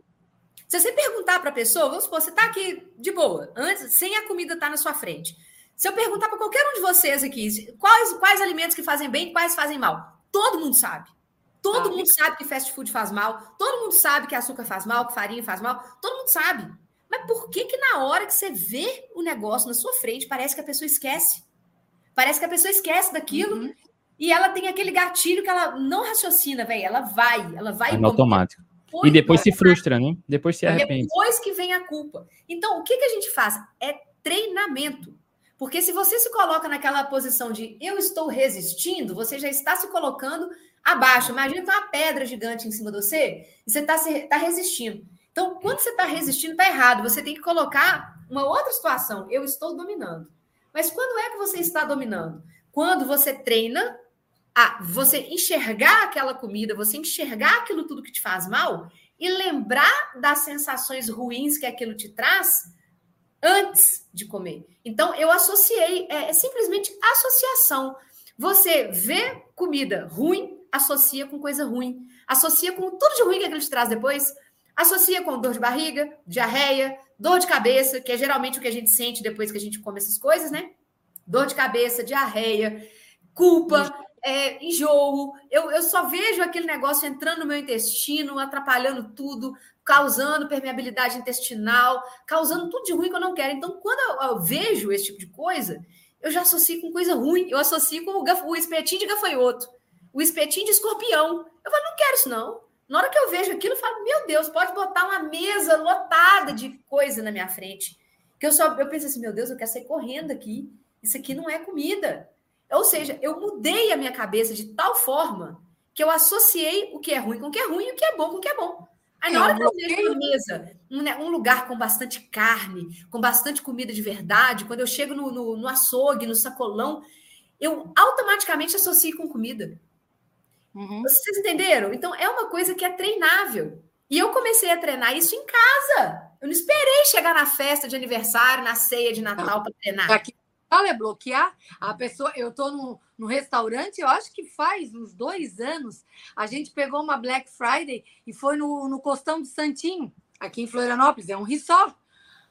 Se você perguntar para a pessoa, vamos supor, você está aqui de boa, antes, sem a comida estar tá na sua frente. Se eu perguntar para qualquer um de vocês aqui, quais, quais alimentos que fazem bem e quais fazem mal, todo mundo sabe. Todo ah, mundo sabe que fast food faz mal, todo mundo sabe que açúcar faz mal, que farinha faz mal, todo mundo sabe. Mas por que que na hora que você vê o negócio na sua frente, parece que a pessoa esquece? Parece que a pessoa esquece daquilo uhum. e ela tem aquele gatilho que ela não raciocina, velho. Ela vai, ela vai. É no automático. e depois se frustra, né? Depois se arrepende. Depois que vem a culpa. Então, o que, que a gente faz? É treinamento. Porque se você se coloca naquela posição de eu estou resistindo, você já está se colocando abaixo. Imagina que tem uma pedra gigante em cima de você e você está tá resistindo. Então, quando você está resistindo, está errado. Você tem que colocar uma outra situação. Eu estou dominando. Mas quando é que você está dominando? Quando você treina a você enxergar aquela comida, você enxergar aquilo tudo que te faz mal e lembrar das sensações ruins que aquilo te traz antes de comer. Então, eu associei, é, é simplesmente associação. Você vê comida ruim, associa com coisa ruim. Associa com tudo de ruim que aquilo te traz depois. Associa com dor de barriga, diarreia, dor de cabeça, que é geralmente o que a gente sente depois que a gente come essas coisas, né? Dor de cabeça, diarreia, culpa, é, enjoo. Eu, eu só vejo aquele negócio entrando no meu intestino, atrapalhando tudo, causando permeabilidade intestinal, causando tudo de ruim que eu não quero. Então, quando eu, eu vejo esse tipo de coisa, eu já associo com coisa ruim. Eu associo com o, o espetinho de gafanhoto, o espetinho de escorpião. Eu falo, não quero isso, não. Na hora que eu vejo aquilo, eu falo, meu Deus, pode botar uma mesa lotada de coisa na minha frente. Que eu só eu penso assim, meu Deus, eu quero sair correndo aqui. Isso aqui não é comida. Ou seja, eu mudei a minha cabeça de tal forma que eu associei o que é ruim com o que é ruim e o que é bom com o que é bom. Aí na hora que eu vejo na mesa um, né, um, lugar com bastante carne, com bastante comida de verdade, quando eu chego no, no, no açougue, no sacolão, eu automaticamente associo com comida. Uhum. Vocês entenderam? Então é uma coisa que é treinável. E eu comecei a treinar isso em casa. Eu não esperei chegar na festa de aniversário, na ceia de Natal para treinar. Aqui fala é bloquear a pessoa. Eu estou no, no restaurante, eu acho que faz uns dois anos. A gente pegou uma Black Friday e foi no, no Costão de Santinho, aqui em Florianópolis, é um resort.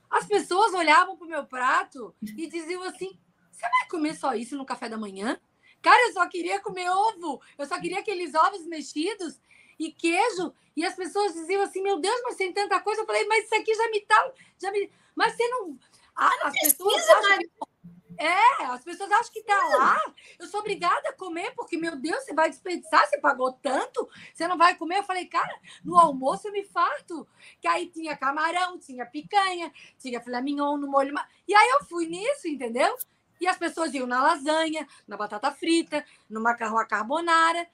As pessoas olhavam para o meu prato e diziam assim: você vai comer só isso no café da manhã? Cara, eu só queria comer ovo, eu só queria aqueles ovos mexidos e queijo. E as pessoas diziam assim: meu Deus, mas tem tanta coisa. Eu falei, mas isso aqui já me tá. Já me... Mas você não. A, não as pessoas acham que é, as pessoas acham que tá lá. Eu sou obrigada a comer, porque, meu Deus, você vai desperdiçar, você pagou tanto, você não vai comer. Eu falei, cara, no almoço eu me farto. Que aí tinha camarão, tinha picanha, tinha filé mignon no molho. E aí eu fui nisso, entendeu? E as pessoas iam na lasanha, na batata frita, no macarrão à carbonara,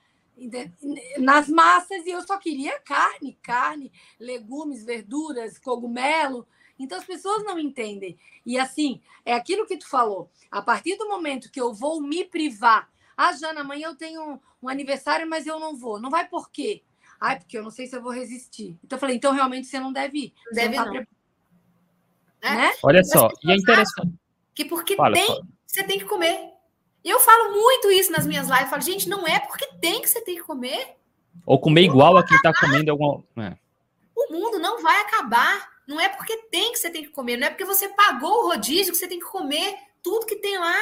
nas massas, e eu só queria carne, carne, legumes, verduras, cogumelo. Então as pessoas não entendem. E assim, é aquilo que tu falou. A partir do momento que eu vou me privar, ah, Jana, amanhã eu tenho um, aniversário, mas eu não vou. Não vai por quê? Ah, porque eu não sei se eu vou resistir. Então eu falei, então realmente você não deve ir. Você deve não. Tá não. É? Né? Olha só, e é interessante. Que porque fala, tem, fala. você tem que comer. E eu falo muito isso nas minhas lives. Eu falo, gente, não é porque tem que você tem que comer. Ou comer igual a quem está comendo alguma. É. O mundo não vai acabar. Não é porque tem que você tem que comer, não é porque você pagou o rodízio que você tem que comer tudo que tem lá.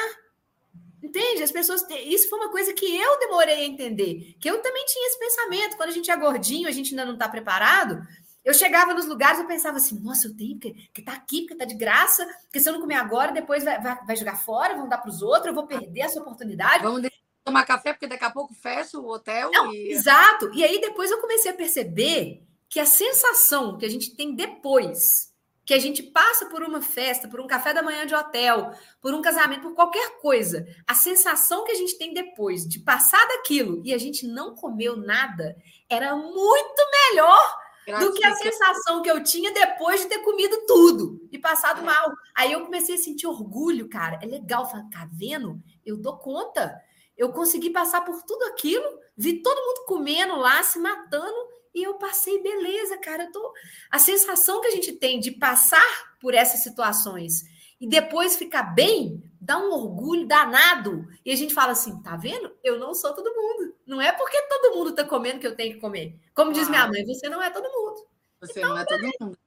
Entende? As pessoas. Isso foi uma coisa que eu demorei a entender. Que eu também tinha esse pensamento. Quando a gente é gordinho, a gente ainda não está preparado. Eu chegava nos lugares, eu pensava assim, nossa, eu tenho que, que tá aqui, porque tá de graça, porque se eu não comer agora, depois vai, vai, vai jogar fora, vão dar para os outros, eu vou perder essa oportunidade. Vamos tomar café, porque daqui a pouco fecha o hotel. Não, e... Exato. E aí depois eu comecei a perceber que a sensação que a gente tem depois, que a gente passa por uma festa, por um café da manhã de hotel, por um casamento, por qualquer coisa, a sensação que a gente tem depois de passar daquilo e a gente não comeu nada era muito melhor do que a sensação que eu tinha depois de ter comido tudo e passado mal. Aí eu comecei a sentir orgulho, cara. É legal, falar, tá vendo? Eu dou conta. Eu consegui passar por tudo aquilo, vi todo mundo comendo lá, se matando, e eu passei beleza, cara. Eu tô... A sensação que a gente tem de passar por essas situações e depois ficar bem, dá um orgulho danado. E a gente fala assim: tá vendo? Eu não sou todo mundo. Não é porque todo mundo tá comendo que eu tenho que comer. Como diz minha mãe, você não é todo mundo. Você então, não é todo mundo.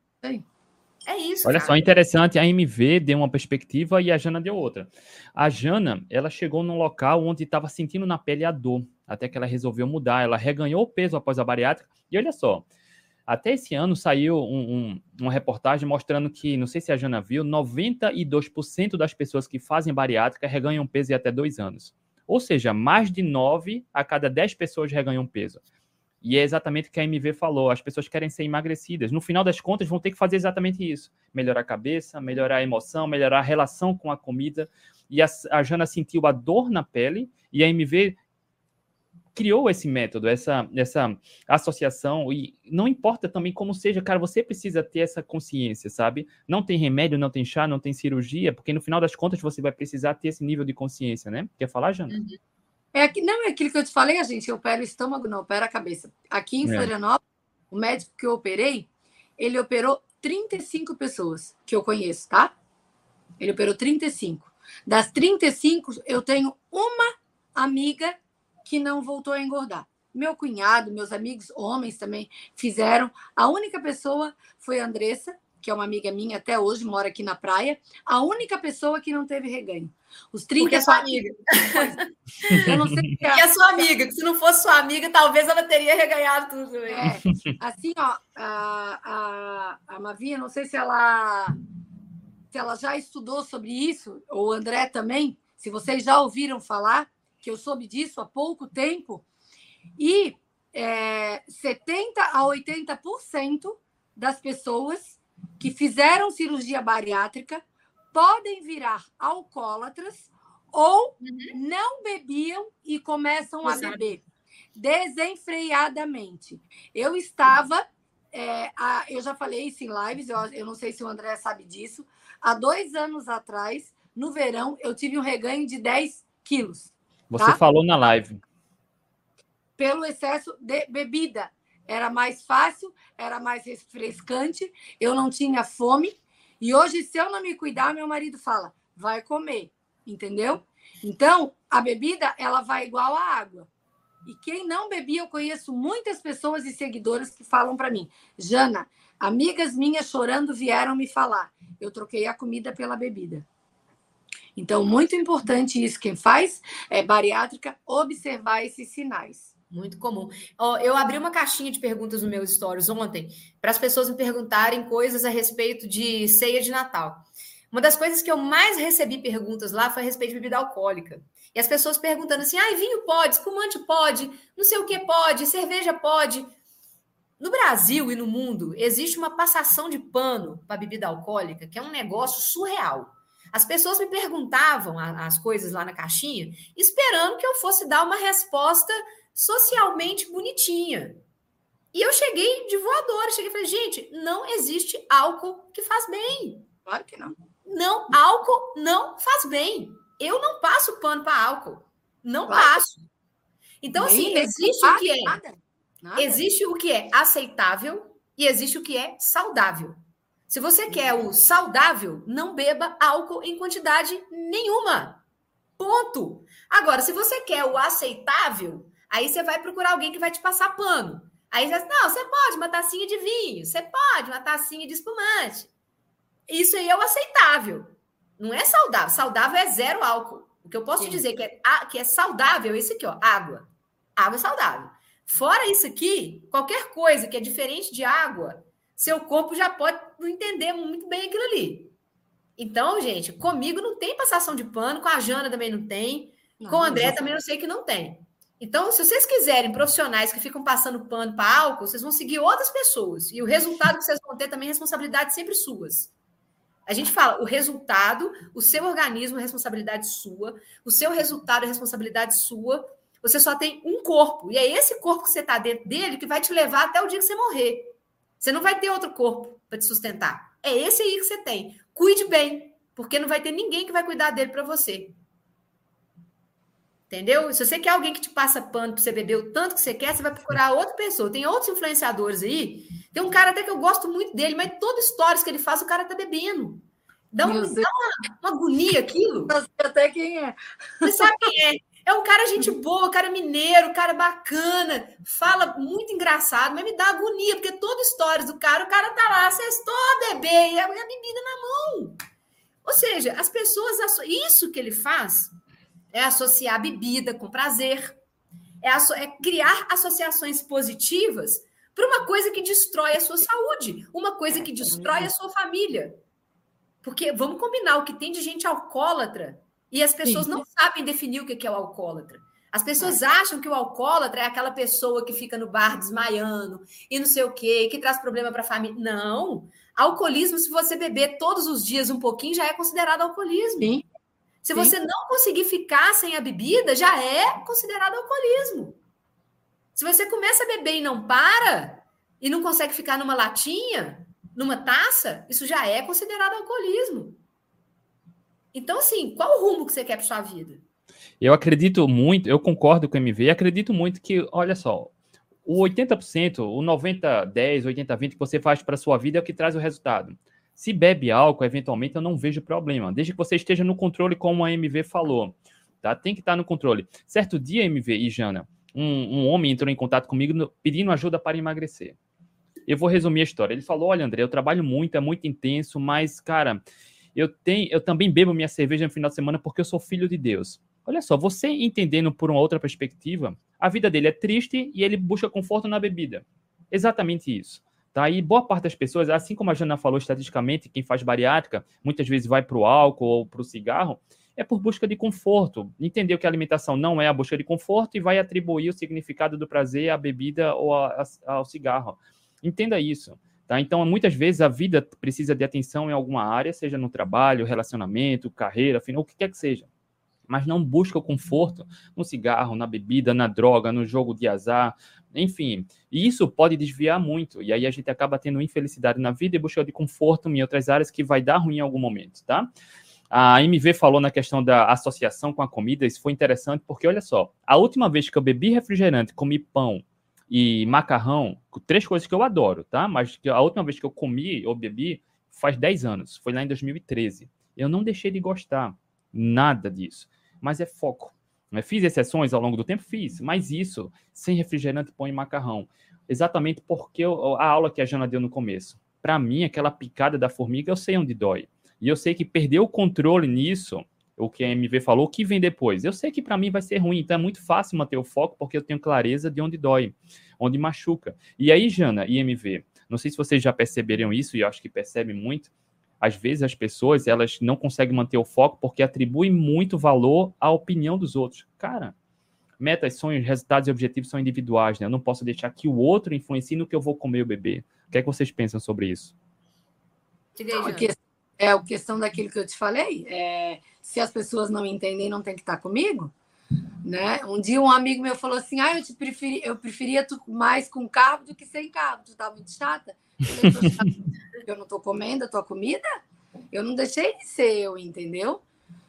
É isso. Olha cara. só, interessante, a MV deu uma perspectiva e a Jana deu outra. A Jana, ela chegou num local onde estava sentindo na pele a dor, até que ela resolveu mudar. Ela reganhou peso após a bariátrica. E olha só, até esse ano saiu um, um, uma reportagem mostrando que, não sei se a Jana viu, 92% das pessoas que fazem bariátrica reganham peso em até dois anos. Ou seja, mais de 9 a cada 10 pessoas reganham peso. E é exatamente o que a MV falou: as pessoas querem ser emagrecidas. No final das contas, vão ter que fazer exatamente isso: melhorar a cabeça, melhorar a emoção, melhorar a relação com a comida. E a, a Jana sentiu a dor na pele, e a MV criou esse método, essa, essa associação, e não importa também como seja, cara, você precisa ter essa consciência, sabe? Não tem remédio, não tem chá, não tem cirurgia, porque no final das contas você vai precisar ter esse nível de consciência, né? Quer falar, Jana? Uhum. É, não, é aquilo que eu te falei, a gente, eu opero o estômago, não, opera a cabeça. Aqui em é. Florianópolis, o médico que eu operei, ele operou 35 pessoas que eu conheço, tá? Ele operou 35. Das 35, eu tenho uma amiga que não voltou a engordar. Meu cunhado, meus amigos homens também fizeram. A única pessoa foi a Andressa, que é uma amiga minha até hoje, mora aqui na praia. A única pessoa que não teve reganho. Os 30 Porque é sua amiga. Eu não sei se é... É sua amiga, que se não fosse sua amiga, talvez ela teria reganhado tudo. É, assim, ó, a, a, a Mavinha, não sei se ela, se ela já estudou sobre isso, ou o André também, se vocês já ouviram falar, que eu soube disso há pouco tempo, e é, 70 a 80% das pessoas que fizeram cirurgia bariátrica podem virar alcoólatras ou uhum. não bebiam e começam Exato. a beber desenfreadamente. Eu estava, é, a, eu já falei isso em lives, eu, eu não sei se o André sabe disso. Há dois anos atrás, no verão, eu tive um reganho de 10 quilos. Você tá? falou na live. Pelo excesso de bebida. Era mais fácil, era mais refrescante, eu não tinha fome. E hoje, se eu não me cuidar, meu marido fala, vai comer, entendeu? Então, a bebida, ela vai igual à água. E quem não bebia, eu conheço muitas pessoas e seguidoras que falam para mim, Jana, amigas minhas chorando vieram me falar, eu troquei a comida pela bebida. Então, muito importante isso. Quem faz é bariátrica, observar esses sinais. Muito comum. Eu abri uma caixinha de perguntas no meu stories ontem para as pessoas me perguntarem coisas a respeito de ceia de Natal. Uma das coisas que eu mais recebi perguntas lá foi a respeito de bebida alcoólica. E as pessoas perguntando assim: ah, vinho pode, espumante pode, não sei o que pode, cerveja pode. No Brasil e no mundo, existe uma passação de pano para bebida alcoólica que é um negócio surreal. As pessoas me perguntavam as coisas lá na caixinha, esperando que eu fosse dar uma resposta socialmente bonitinha. E eu cheguei de voadora, cheguei e falei, gente, não existe álcool que faz bem. Claro que não. Não, álcool não faz bem. Eu não passo pano para álcool. Não claro. passo. Então, assim, existe o que é. Nada, nada. Existe o que é aceitável e existe o que é saudável. Se você quer o saudável, não beba álcool em quantidade nenhuma. Ponto. Agora, se você quer o aceitável, aí você vai procurar alguém que vai te passar pano. Aí você não, você pode uma tacinha de vinho, você pode uma tacinha de espumante. Isso aí é o aceitável. Não é saudável. Saudável é zero álcool. O que eu posso te dizer que é, que é saudável é isso aqui, ó, água. Água é saudável. Fora isso aqui, qualquer coisa que é diferente de água, seu corpo já pode não entender muito bem aquilo ali. Então, gente, comigo não tem passação de pano, com a Jana também não tem, não, com o André também eu sei que não tem. Então, se vocês quiserem profissionais que ficam passando pano para álcool, vocês vão seguir outras pessoas. E o resultado que vocês vão ter também é responsabilidade sempre suas. A gente fala, o resultado, o seu organismo é responsabilidade sua, o seu resultado é responsabilidade sua. Você só tem um corpo. E é esse corpo que você está dentro dele que vai te levar até o dia que você morrer. Você não vai ter outro corpo para te sustentar. É esse aí que você tem. Cuide bem, porque não vai ter ninguém que vai cuidar dele para você. Entendeu? Se você quer alguém que te passa pano para você beber o tanto que você quer, você vai procurar outra pessoa. Tem outros influenciadores aí. Tem um cara até que eu gosto muito dele, mas toda história que ele faz, o cara tá bebendo. Dá, um, dá uma, uma, agonia aquilo. Eu sei até quem é. Você sabe quem é? É um cara gente boa, cara mineiro, cara bacana, fala muito engraçado, mas me dá agonia, porque toda história do cara, o cara tá lá, sextou a beber e a bebida na mão. Ou seja, as pessoas, isso que ele faz é associar bebida com prazer, é, é criar associações positivas para uma coisa que destrói a sua saúde, uma coisa que destrói a sua família. Porque vamos combinar o que tem de gente alcoólatra e as pessoas Sim. não sabem definir o que é o alcoólatra. As pessoas é. acham que o alcoólatra é aquela pessoa que fica no bar desmaiando e não sei o quê, que traz problema para a família. Não. Alcoolismo, se você beber todos os dias um pouquinho, já é considerado alcoolismo. Sim. Se você não conseguir ficar sem a bebida, já é considerado alcoolismo. Se você começa a beber e não para, e não consegue ficar numa latinha, numa taça, isso já é considerado alcoolismo. Então, assim, qual o rumo que você quer para sua vida? Eu acredito muito, eu concordo com o MV, acredito muito que, olha só, o 80%, o 90, 10, 80, 20 que você faz para sua vida é o que traz o resultado. Se bebe álcool, eventualmente eu não vejo problema, desde que você esteja no controle, como a MV falou. Tá? Tem que estar no controle. Certo dia, MV e Jana, um, um homem entrou em contato comigo no, pedindo ajuda para emagrecer. Eu vou resumir a história. Ele falou: Olha, André, eu trabalho muito, é muito intenso, mas, cara, eu tenho, eu também bebo minha cerveja no final de semana porque eu sou filho de Deus. Olha só, você entendendo por uma outra perspectiva, a vida dele é triste e ele busca conforto na bebida. Exatamente isso. Tá? E boa parte das pessoas, assim como a Jana falou estatisticamente, quem faz bariátrica muitas vezes vai para o álcool ou para o cigarro, é por busca de conforto. Entendeu que a alimentação não é a busca de conforto e vai atribuir o significado do prazer à bebida ou a, a, ao cigarro. Entenda isso. Tá? Então, muitas vezes a vida precisa de atenção em alguma área, seja no trabalho, relacionamento, carreira, afinal, o que quer que seja mas não busca o conforto no cigarro, na bebida, na droga, no jogo de azar, enfim. E isso pode desviar muito, e aí a gente acaba tendo infelicidade na vida e busca de conforto em outras áreas que vai dar ruim em algum momento, tá? A MV falou na questão da associação com a comida, isso foi interessante, porque olha só, a última vez que eu bebi refrigerante, comi pão e macarrão, três coisas que eu adoro, tá? Mas a última vez que eu comi ou bebi faz 10 anos, foi lá em 2013. Eu não deixei de gostar, nada disso mas é foco. Né? Fiz exceções ao longo do tempo? Fiz, mas isso sem refrigerante, pão e macarrão. Exatamente porque eu, a aula que a Jana deu no começo. Para mim, aquela picada da formiga, eu sei onde dói. E eu sei que perder o controle nisso, o que a MV falou, o que vem depois. Eu sei que para mim vai ser ruim, então é muito fácil manter o foco porque eu tenho clareza de onde dói, onde machuca. E aí, Jana e MV, não sei se vocês já perceberam isso, e eu acho que percebem muito, às vezes as pessoas elas não conseguem manter o foco porque atribuem muito valor à opinião dos outros. Cara, metas, sonhos, resultados e objetivos são individuais, né? Eu não posso deixar que o outro influencie no que eu vou comer ou beber. O que é que vocês pensam sobre isso? É a questão daquilo que eu te falei. É, se as pessoas não entendem, não tem que estar comigo. Né? Um dia um amigo meu falou assim: ah, eu, te preferi, eu preferia tu mais com carbo do que sem carbo. Tu tá muito chata. Eu, não estou comendo a tua comida, eu não deixei de ser eu, entendeu?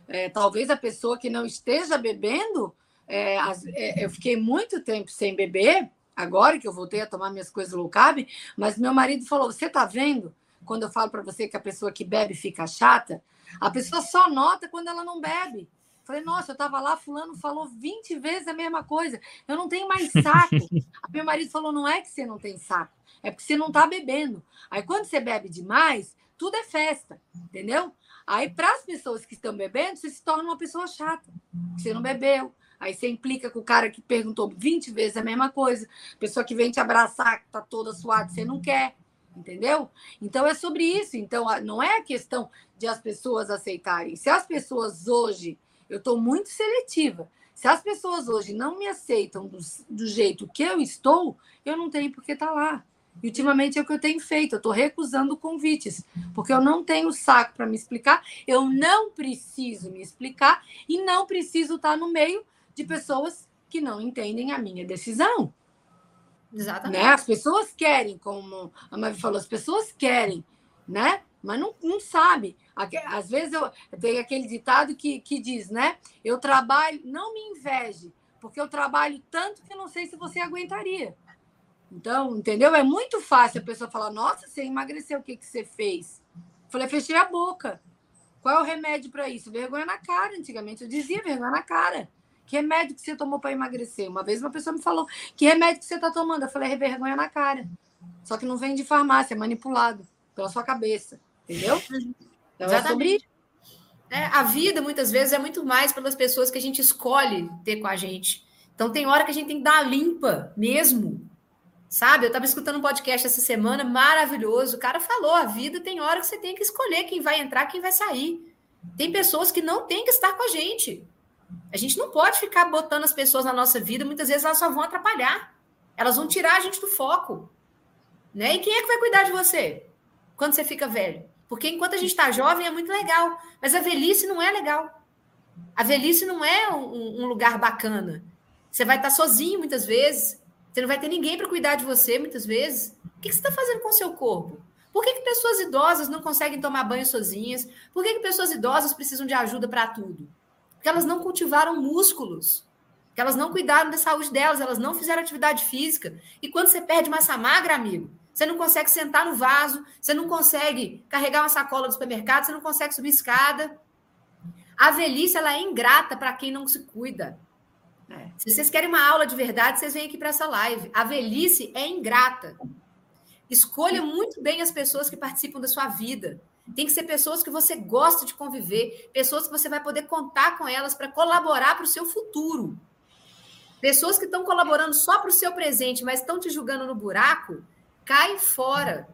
É, talvez a pessoa que não esteja bebendo, é, é, eu fiquei muito tempo sem beber, agora que eu voltei a tomar minhas coisas low carb, mas meu marido falou: Você tá vendo? Quando eu falo para você que a pessoa que bebe fica chata, a pessoa só nota quando ela não bebe. Falei, nossa, eu estava lá, fulano falou 20 vezes a mesma coisa. Eu não tenho mais saco. meu marido falou, não é que você não tem saco, é porque você não está bebendo. Aí quando você bebe demais, tudo é festa, entendeu? Aí para as pessoas que estão bebendo, você se torna uma pessoa chata, você não bebeu. Aí você implica com o cara que perguntou 20 vezes a mesma coisa. Pessoa que vem te abraçar, que tá toda suada, você não quer, entendeu? Então é sobre isso. Então não é a questão de as pessoas aceitarem. Se as pessoas hoje, eu estou muito seletiva. Se as pessoas hoje não me aceitam do, do jeito que eu estou, eu não tenho por que estar tá lá. E ultimamente é o que eu tenho feito, eu estou recusando convites, porque eu não tenho saco para me explicar, eu não preciso me explicar e não preciso estar tá no meio de pessoas que não entendem a minha decisão. Exatamente. Né? As pessoas querem, como a Mavi falou, as pessoas querem, né? Mas não, não sabe. Às vezes eu tenho aquele ditado que, que diz, né? Eu trabalho, não me inveje, porque eu trabalho tanto que não sei se você aguentaria. Então, entendeu? É muito fácil a pessoa falar: Nossa, você emagreceu, o que, que você fez? Eu falei: Fechei a boca. Qual é o remédio para isso? Vergonha na cara. Antigamente eu dizia vergonha na cara. Que remédio que você tomou para emagrecer? Uma vez uma pessoa me falou: Que remédio que você está tomando? Eu falei: é Vergonha na cara. Só que não vem de farmácia, é manipulado pela sua cabeça. Entendeu? Então, é Exatamente. É É, a vida, muitas vezes, é muito mais pelas pessoas que a gente escolhe ter com a gente. Então, tem hora que a gente tem que dar a limpa mesmo. Sabe? Eu estava escutando um podcast essa semana maravilhoso. O cara falou: a vida tem hora que você tem que escolher quem vai entrar, quem vai sair. Tem pessoas que não têm que estar com a gente. A gente não pode ficar botando as pessoas na nossa vida, muitas vezes elas só vão atrapalhar. Elas vão tirar a gente do foco. Né? E quem é que vai cuidar de você quando você fica velho? Porque enquanto a gente está jovem é muito legal, mas a velhice não é legal. A velhice não é um, um lugar bacana. Você vai estar sozinho muitas vezes, você não vai ter ninguém para cuidar de você muitas vezes. O que você está fazendo com o seu corpo? Por que, que pessoas idosas não conseguem tomar banho sozinhas? Por que, que pessoas idosas precisam de ajuda para tudo? Porque elas não cultivaram músculos, que elas não cuidaram da saúde delas, elas não fizeram atividade física. E quando você perde massa magra, amigo, você não consegue sentar no vaso, você não consegue carregar uma sacola do supermercado, você não consegue subir escada. A velhice ela é ingrata para quem não se cuida. É. Se vocês querem uma aula de verdade, vocês vêm aqui para essa live. A velhice é ingrata. Escolha muito bem as pessoas que participam da sua vida. Tem que ser pessoas que você gosta de conviver, pessoas que você vai poder contar com elas para colaborar para o seu futuro. Pessoas que estão colaborando só para o seu presente, mas estão te julgando no buraco, cai fora.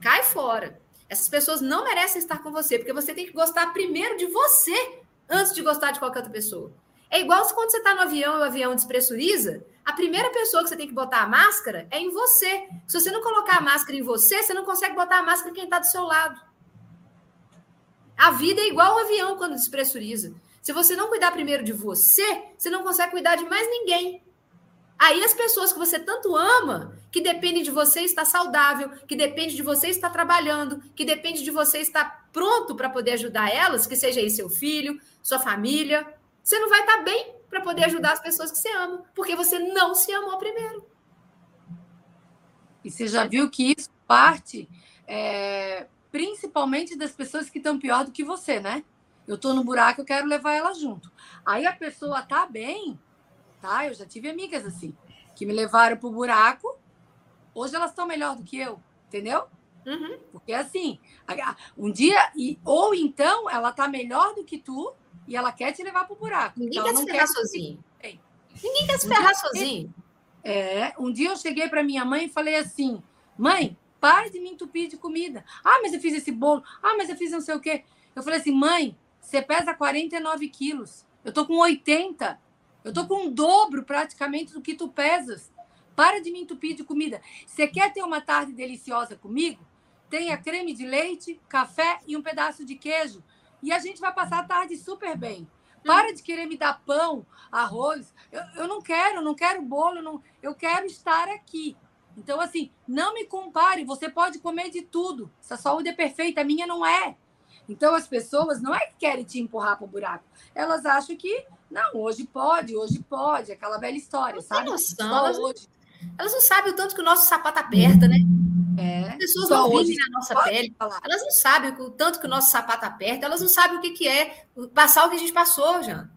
Cai fora. Essas pessoas não merecem estar com você, porque você tem que gostar primeiro de você antes de gostar de qualquer outra pessoa. É igual se quando você está no avião e o avião despressuriza, a primeira pessoa que você tem que botar a máscara é em você. Se você não colocar a máscara em você, você não consegue botar a máscara em quem está do seu lado. A vida é igual o avião quando despressuriza. Se você não cuidar primeiro de você, você não consegue cuidar de mais ninguém. Aí as pessoas que você tanto ama, que dependem de você estar saudável, que depende de você estar trabalhando, que depende de você estar pronto para poder ajudar elas, que seja aí seu filho, sua família, você não vai estar bem para poder ajudar as pessoas que você ama, porque você não se amou primeiro. E você já viu que isso parte é, principalmente das pessoas que estão pior do que você, né? Eu estou no buraco, eu quero levar ela junto. Aí a pessoa tá bem, tá? Eu já tive amigas assim, que me levaram pro buraco, hoje elas estão melhor do que eu, entendeu? Uhum. Porque assim, um dia, ou então ela tá melhor do que tu, e ela quer te levar para o buraco. Ninguém quer se ferrar sozinho. Ninguém quer se ferrar sozinho. É, um dia eu cheguei para minha mãe e falei assim: mãe, pare de me entupir de comida. Ah, mas eu fiz esse bolo. Ah, mas eu fiz não sei o quê. Eu falei assim: mãe, você pesa 49 quilos. Eu tô com 80. Eu tô com um dobro praticamente do que tu pesas. Para de me entupir de comida. Você quer ter uma tarde deliciosa comigo? Tenha creme de leite, café e um pedaço de queijo e a gente vai passar a tarde super bem. Para de querer me dar pão, arroz. Eu, eu não quero, não quero bolo, não, eu quero estar aqui. Então, assim, não me compare. Você pode comer de tudo. Essa saúde é perfeita, a minha não é. Então, as pessoas não é que querem te empurrar para o buraco. Elas acham que, não, hoje pode, hoje pode. Aquela velha história, não sabe? Noção, elas, hoje. elas não sabem o tanto que o nosso sapato aperta, né? É. As pessoas Só não vivem na nossa pele. Falar. Elas não sabem o tanto que o nosso sapato aperta, elas não sabem o que, que é passar o que a gente passou, já.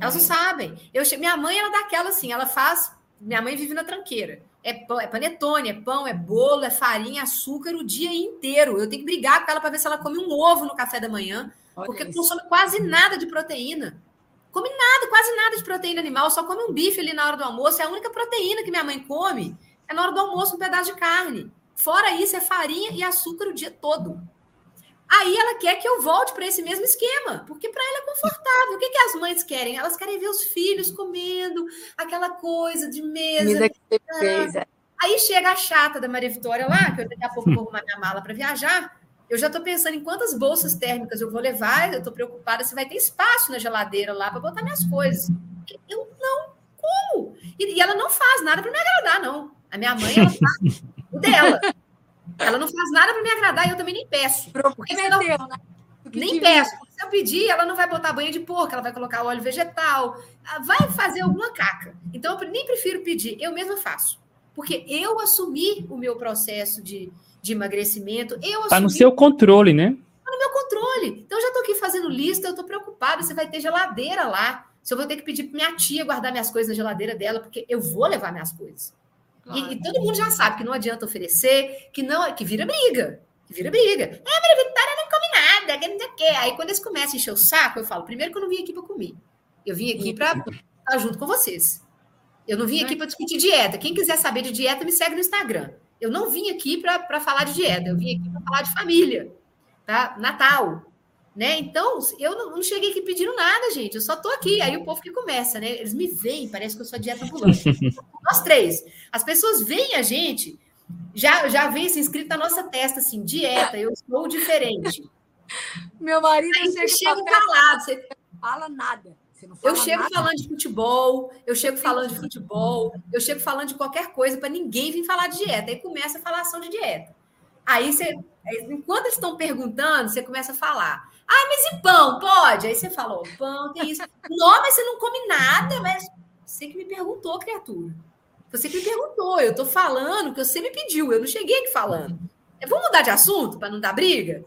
Elas não sabem. Eu, minha mãe, ela é daquela assim, ela faz. Minha mãe vive na tranqueira. É, pão, é panetone, é pão, é bolo, é farinha, açúcar o dia inteiro. Eu tenho que brigar com ela para ver se ela come um ovo no café da manhã, Olha porque isso. consome quase nada de proteína. Come nada, quase nada de proteína animal, só come um bife ali na hora do almoço. É a única proteína que minha mãe come. É na hora do almoço um pedaço de carne. Fora isso, é farinha e açúcar o dia todo. Aí ela quer que eu volte para esse mesmo esquema, porque para ela é confortável. O que, que as mães querem? Elas querem ver os filhos comendo aquela coisa de mesa. Ah. Aí chega a chata da Maria Vitória lá, que eu daqui a pouco vou arrumar minha mala para viajar. Eu já estou pensando em quantas bolsas térmicas eu vou levar. Eu estou preocupada se vai ter espaço na geladeira lá para botar minhas coisas. Eu não como. E, e ela não faz nada para me agradar, não. A minha mãe, ela faz o dela. Ela não faz nada para me agradar e eu também nem peço. Porque senão, né? Nem peço. Se eu pedir, ela não vai botar banha de porco, ela vai colocar óleo vegetal, vai fazer alguma caca. Então, eu nem prefiro pedir, eu mesma faço. Porque eu assumi o meu processo de, de emagrecimento. Está no seu controle, né? Está no meu controle. Então, eu já estou aqui fazendo lista, eu estou preocupada. Você vai ter geladeira lá. Se eu vou ter que pedir para minha tia guardar minhas coisas na geladeira dela, porque eu vou levar minhas coisas. Claro. E, e, todo mundo já sabe que não adianta oferecer, que não que vira briga. Que vira briga. É, Maria Vitória não come nada, que não sei o quê. Aí quando eles começam a encher o saco, eu falo: primeiro que eu não vim aqui para comer. Eu vim aqui para estar junto com vocês. Eu não vim aqui para discutir dieta. Quem quiser saber de dieta, me segue no Instagram. Eu não vim aqui para falar de dieta, eu vim aqui para falar de família, tá? Natal, né? Então, eu não, não, cheguei aqui pedindo nada, gente. Eu só tô aqui. Aí o povo que começa, né? Eles me veem, parece que eu sou dieta ambulante. Nós três. As pessoas veem a gente, já, já vem assim, escrito na nossa testa, assim, dieta, eu sou diferente. Meu marido Aí chega, chega calado. Você fala nada. eu chego nada. falando de futebol, eu chego falando de futebol, eu chego falando de qualquer coisa para ninguém vir falar de dieta. Aí começa a falação de dieta. Aí você, enquanto eles estão perguntando, você começa a falar. Ah, mas e pão? Pode? Aí você falou, pão, tem isso. não, mas você não come nada, mas você que me perguntou, criatura. Você que me perguntou, eu tô falando que você me pediu, eu não cheguei aqui falando. É, vamos mudar de assunto para não dar briga?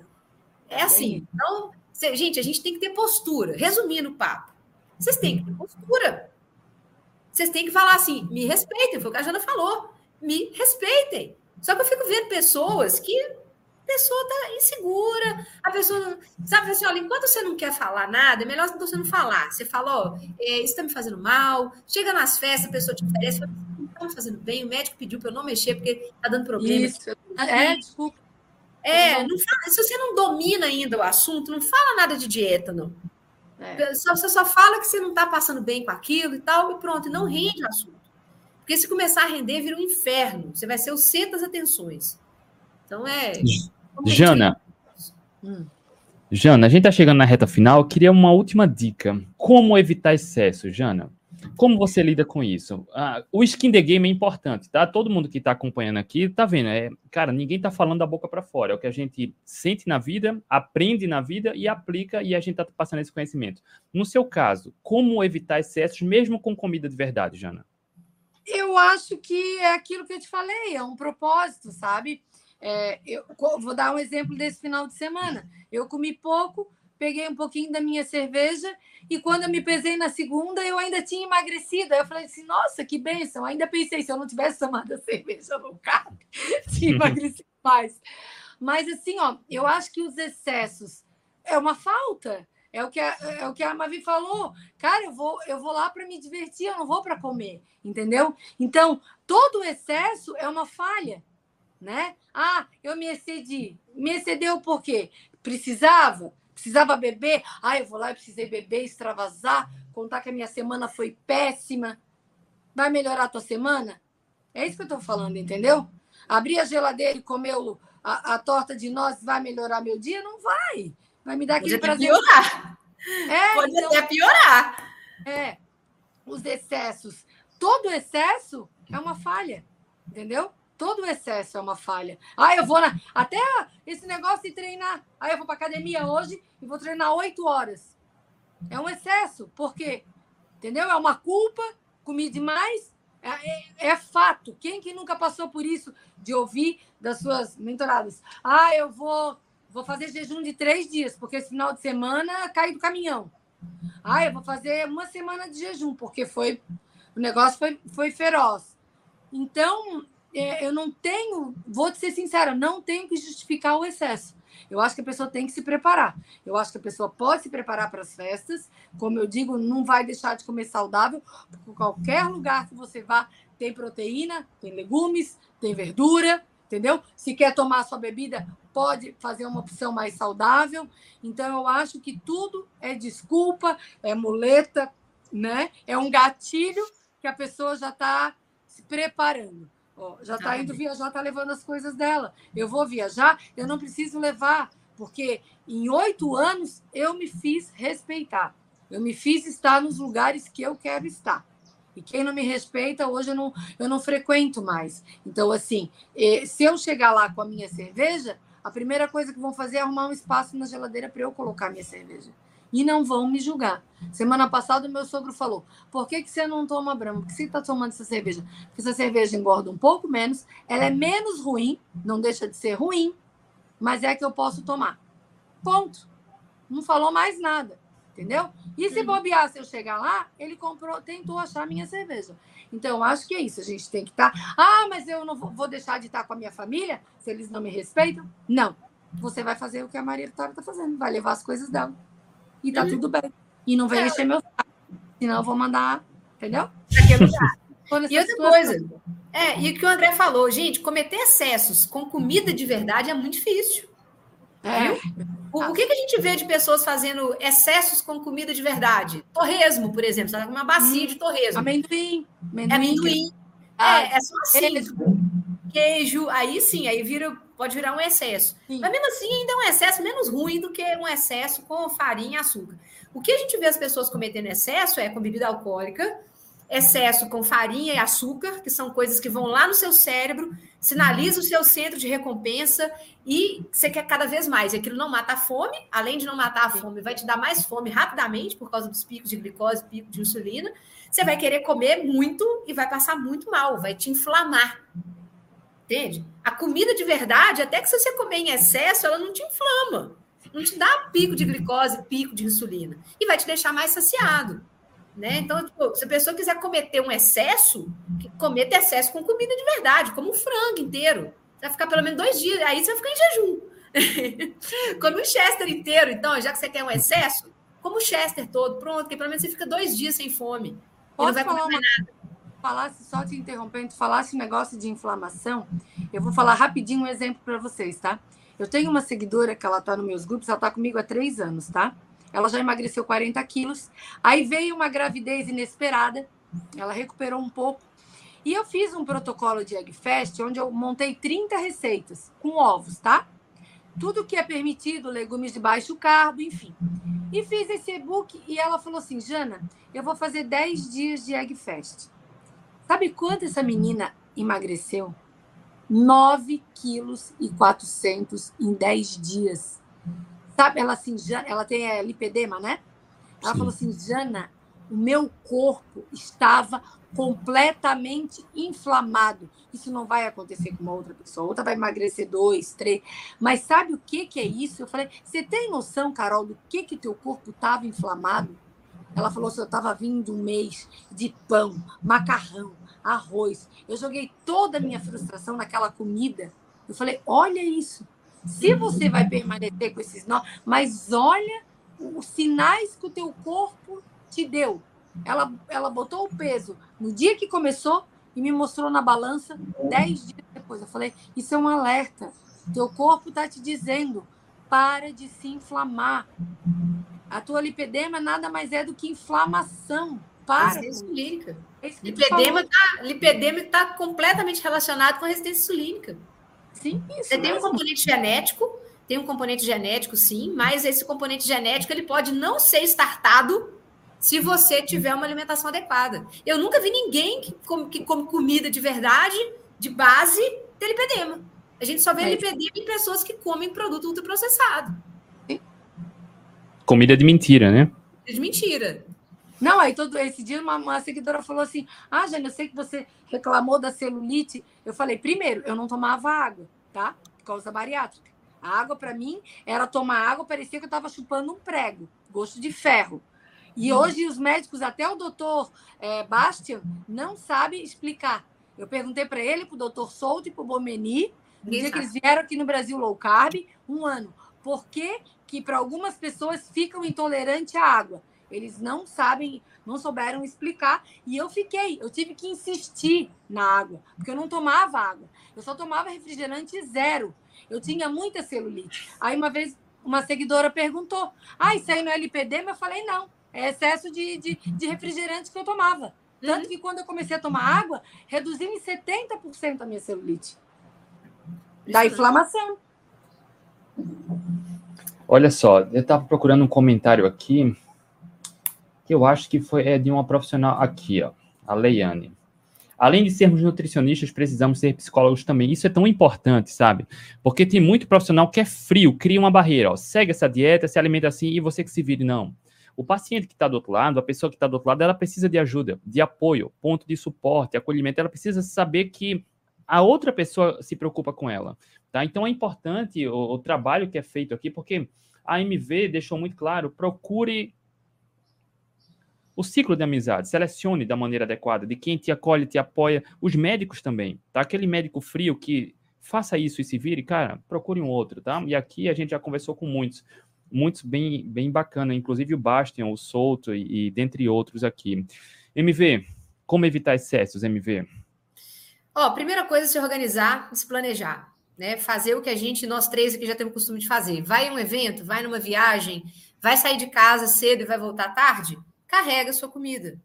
É assim. Então, gente, a gente tem que ter postura. Resumindo o papo, vocês têm que ter postura. Vocês têm que falar assim, me respeitem, foi o que a Jana falou. Me respeitem. Só que eu fico vendo pessoas que pessoa está insegura, a pessoa, sabe assim, olha, enquanto você não quer falar nada, é melhor você não falar. Você fala, ó, é, isso está me fazendo mal, chega nas festas, a pessoa te oferece, não está me fazendo bem, o médico pediu para eu não mexer porque está dando problema. Isso. É, desculpa. É, não fala, se você não domina ainda o assunto, não fala nada de dieta, não. É. Você só fala que você não está passando bem com aquilo e tal, e pronto, e não rende o assunto. Porque se começar a render, vira um inferno. Você vai ser o centro das atenções. Então é. Jana. Hum. Jana, a gente está chegando na reta final. Eu queria uma última dica. Como evitar excesso, Jana? Como você lida com isso? Ah, o skin the game é importante, tá? Todo mundo que está acompanhando aqui tá vendo. É, cara, ninguém está falando da boca para fora. É o que a gente sente na vida, aprende na vida e aplica e a gente está passando esse conhecimento. No seu caso, como evitar excessos mesmo com comida de verdade, Jana? Eu acho que é aquilo que eu te falei, é um propósito, sabe? É, eu vou dar um exemplo desse final de semana. Eu comi pouco, peguei um pouquinho da minha cerveja e quando eu me pesei na segunda, eu ainda tinha emagrecido. Aí eu falei assim: nossa, que bênção! Eu ainda pensei, se eu não tivesse tomado a cerveja no carro, tinha emagrecido mais. Mas assim, ó, eu acho que os excessos é uma falta. É o que a, é o que a Mavi falou. Cara, eu vou, eu vou lá para me divertir, eu não vou para comer, entendeu? Então, todo excesso é uma falha né? Ah, eu me excedi. Me excedeu por quê? Precisava? Precisava beber? Ah, eu vou lá e precisei beber, extravasar, contar que a minha semana foi péssima. Vai melhorar a tua semana? É isso que eu estou falando, entendeu? Abrir a geladeira e comer o, a, a, torta de nozes vai melhorar meu dia? Não vai. Vai me dar aquele Pode prazer. piorar. É, Pode então, até piorar. É. Os excessos. Todo excesso é uma falha, entendeu? Todo excesso é uma falha. Ah, eu vou na. Até esse negócio de treinar. Ah, eu vou para academia hoje e vou treinar oito horas. É um excesso. Por quê? Entendeu? É uma culpa, comi demais. É, é, é, fato. Quem que nunca passou por isso de ouvir das suas mentoradas? Ah, eu vou, vou fazer jejum de três dias, porque esse final de semana cai do caminhão. Ah, eu vou fazer uma semana de jejum, porque foi o negócio foi, foi feroz. Então, eu não tenho, vou te ser sincera, não tenho que justificar o excesso. Eu acho que a pessoa tem que se preparar. Eu acho que a pessoa pode se preparar para as festas. Como eu digo, não vai deixar de comer saudável, porque qualquer lugar que você vá tem proteína, tem legumes, tem verdura, entendeu? Se quer tomar sua bebida, pode fazer uma opção mais saudável. Então, eu acho que tudo é desculpa, é muleta, né? É um gatilho que a pessoa já está se preparando. Ó, já está indo viajar, está levando as coisas dela. Eu vou viajar, eu não preciso levar, porque em oito anos eu me fiz respeitar. Eu me fiz estar nos lugares que eu quero estar. E quem não me respeita, hoje eu não, eu não frequento mais. Então, assim, eh, se eu chegar lá com a minha cerveja, a primeira coisa que vão fazer é arrumar um espaço na geladeira para eu colocar minha cerveja. E não vão me julgar. Semana passada, o meu sogro falou: por que, que você não toma Brahma? Por que você está tomando essa cerveja? Porque essa cerveja engorda um pouco menos, ela é menos ruim, não deixa de ser ruim, mas é que eu posso tomar. Ponto. Não falou mais nada entendeu? E se bobear, se eu chegar lá, ele comprou, tentou achar a minha cerveja. Então, eu acho que é isso. A gente tem que estar. Tá... Ah, mas eu não vou deixar de estar com a minha família se eles não me respeitam? Não. Você vai fazer o que a Maria Vitória está fazendo, vai levar as coisas dela. E tá uhum. tudo bem. E não vem é. encher meu saco. Senão eu vou mandar, entendeu? E outra coisa. É, e o que o André falou, gente, cometer excessos com comida de verdade é muito difícil. É. O, o que, que, a gente vê de pessoas fazendo excessos com comida de verdade? Torresmo, por exemplo, sabe? uma bacia hum, de torresmo. Amendoim. Amendoim. amendoim. Ah, é, é só assim. Queijo. queijo. Aí sim, aí vira, pode virar um excesso. Sim. Mas mesmo assim, ainda é um excesso menos ruim do que um excesso com farinha e açúcar. O que a gente vê as pessoas cometendo excesso é com bebida alcoólica, excesso com farinha e açúcar, que são coisas que vão lá no seu cérebro, sinaliza o seu centro de recompensa e você quer cada vez mais. E aquilo não mata a fome, além de não matar a fome, vai te dar mais fome rapidamente por causa dos picos de glicose, pico de insulina. Você vai querer comer muito e vai passar muito mal, vai te inflamar. Entende? A comida de verdade, até que se você comer em excesso, ela não te inflama. Não te dá pico de glicose, pico de insulina. E vai te deixar mais saciado. Né? Então, tipo, se a pessoa quiser cometer um excesso, cometa excesso com comida de verdade, como um frango inteiro. Você vai ficar pelo menos dois dias, aí você vai ficar em jejum. Come um Chester inteiro, então, já que você quer um excesso, como o Chester todo, pronto, que pelo menos você fica dois dias sem fome. Posso não vai comer nada. Falasse, só te interrompendo, falasse um negócio de inflamação, eu vou falar rapidinho um exemplo para vocês, tá? Eu tenho uma seguidora que ela tá nos meus grupos, ela tá comigo há três anos, tá? Ela já emagreceu 40 quilos. Aí veio uma gravidez inesperada, ela recuperou um pouco. E eu fiz um protocolo de Egg Fest, onde eu montei 30 receitas com ovos, tá? Tudo que é permitido, legumes de baixo carbo, enfim. E fiz esse e-book e ela falou assim: Jana, eu vou fazer 10 dias de Egg Fest. Sabe quanto essa menina emagreceu? 9 quilos e 400 em 10 dias. Sabe, ela assim, ela tem é, lipedema, né? Ela Sim. falou assim, Jana, o meu corpo estava completamente inflamado. Isso não vai acontecer com uma outra pessoa. Outra vai emagrecer dois, três. Mas sabe o que, que é isso? Eu falei, você tem noção, Carol, do que que teu corpo estava inflamado? Ela falou assim, eu estava vindo um mês de pão, macarrão, arroz. Eu joguei toda a minha frustração naquela comida. Eu falei, olha isso. Se você vai permanecer com esses nós, mas olha os sinais que o teu corpo te deu. Ela, ela botou o peso no dia que começou e me mostrou na balança dez dias depois. Eu falei, isso é um alerta. Teu corpo está te dizendo, para de se inflamar. A tua lipedema nada mais é do que inflamação. Para. Resistência insulínica. É lipedema está lipedema tá completamente relacionado com a resistência insulínica. Sim, isso. Você tem um componente genético, tem um componente genético, sim, mas esse componente genético ele pode não ser startado se você tiver uma alimentação adequada. Eu nunca vi ninguém que come, que come comida de verdade, de base, ter lipedema. A gente só vê é. lipedema em pessoas que comem produto ultraprocessado. Comida de mentira, né? De mentira. Não, aí todo esse dia uma, uma seguidora falou assim: Ah, Jane, eu sei que você reclamou da celulite. Eu falei: primeiro, eu não tomava água, tá? Por causa da bariátrica. A água, para mim, era tomar água, parecia que eu estava chupando um prego, gosto de ferro. E hum. hoje os médicos, até o doutor é, Bastian, não sabe explicar. Eu perguntei para ele, para o doutor Souto e para o Bomeni, no dia que eles vieram aqui no Brasil low carb, um ano. Por que, que para algumas pessoas ficam intolerantes à água? Eles não sabem, não souberam explicar e eu fiquei, eu tive que insistir na água, porque eu não tomava água. Eu só tomava refrigerante zero. Eu tinha muita celulite. Aí uma vez uma seguidora perguntou: "Ah, isso aí não é LPD?" Mas eu falei: "Não, é excesso de, de, de refrigerante que eu tomava". Tanto uhum. que quando eu comecei a tomar água, reduziu em 70% a minha celulite. Da inflamação. Olha só, eu estava procurando um comentário aqui que eu acho que foi é de uma profissional aqui, ó, a Leiane. Além de sermos nutricionistas, precisamos ser psicólogos também. Isso é tão importante, sabe? Porque tem muito profissional que é frio, cria uma barreira, ó, segue essa dieta, se alimenta assim e você que se vire. Não. O paciente que está do outro lado, a pessoa que está do outro lado, ela precisa de ajuda, de apoio, ponto de suporte, acolhimento. Ela precisa saber que a outra pessoa se preocupa com ela. Tá? Então é importante o, o trabalho que é feito aqui, porque a MV deixou muito claro: procure o ciclo de amizade, selecione da maneira adequada, de quem te acolhe, te apoia, os médicos também, tá? Aquele médico frio que faça isso e se vire, cara, procure um outro, tá? E aqui a gente já conversou com muitos, muitos bem, bem bacana, inclusive o Bastian, o Souto e, e dentre outros aqui. MV, como evitar excessos, MV? Ó, primeira coisa é se organizar, se planejar, né? Fazer o que a gente, nós três aqui já temos o costume de fazer. Vai em um evento, vai numa viagem, vai sair de casa cedo e vai voltar tarde, carrega a sua comida.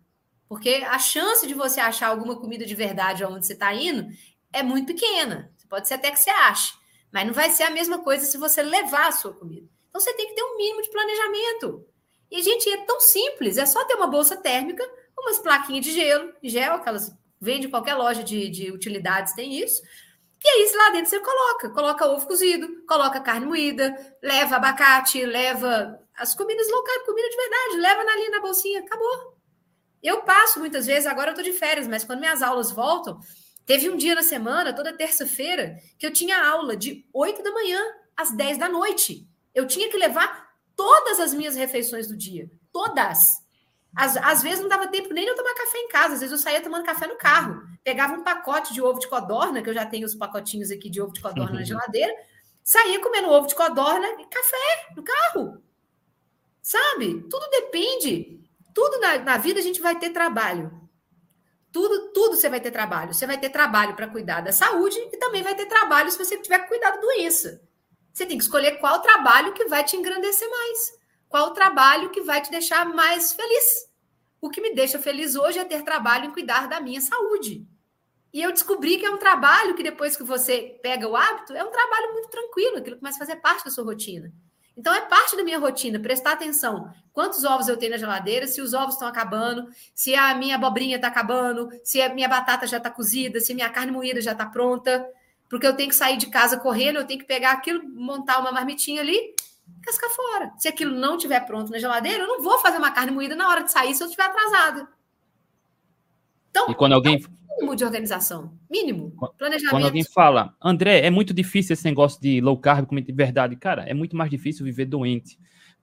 Porque a chance de você achar alguma comida de verdade onde você está indo é muito pequena. Pode ser até que você ache, mas não vai ser a mesma coisa se você levar a sua comida. Então você tem que ter um mínimo de planejamento. E, gente, é tão simples, é só ter uma bolsa térmica, umas plaquinhas de gelo, gel, aquelas Vende qualquer loja de, de utilidades, tem isso. E aí, lá dentro você coloca, coloca ovo cozido, coloca carne moída, leva abacate, leva as comidas low carb, comida de verdade, leva ali na bolsinha, acabou. Eu passo muitas vezes, agora eu tô de férias, mas quando minhas aulas voltam, teve um dia na semana, toda terça-feira, que eu tinha aula de 8 da manhã às 10 da noite. Eu tinha que levar todas as minhas refeições do dia, todas. Às, às vezes não dava tempo nem de eu tomar café em casa, às vezes eu saía tomando café no carro. Pegava um pacote de ovo de codorna, que eu já tenho os pacotinhos aqui de ovo de codorna na geladeira, saía comendo ovo de codorna e café no carro. Sabe? Tudo depende. Tudo na, na vida a gente vai ter trabalho. Tudo, tudo você vai ter trabalho. Você vai ter trabalho para cuidar da saúde e também vai ter trabalho se você tiver cuidado da doença. Você tem que escolher qual trabalho que vai te engrandecer mais. Qual o trabalho que vai te deixar mais feliz? O que me deixa feliz hoje é ter trabalho em cuidar da minha saúde. E eu descobri que é um trabalho que depois que você pega o hábito, é um trabalho muito tranquilo, aquilo começa a fazer parte da sua rotina. Então é parte da minha rotina prestar atenção quantos ovos eu tenho na geladeira, se os ovos estão acabando, se a minha abobrinha está acabando, se a minha batata já está cozida, se minha carne moída já está pronta, porque eu tenho que sair de casa correndo, eu tenho que pegar aquilo, montar uma marmitinha ali cascar fora. Se aquilo não estiver pronto na geladeira, eu não vou fazer uma carne moída na hora de sair se eu estiver atrasada. Então, e quando alguém é mínimo de organização, mínimo, planejamento. Quando alguém fala, André, é muito difícil esse negócio de low carb, como de verdade, cara, é muito mais difícil viver doente,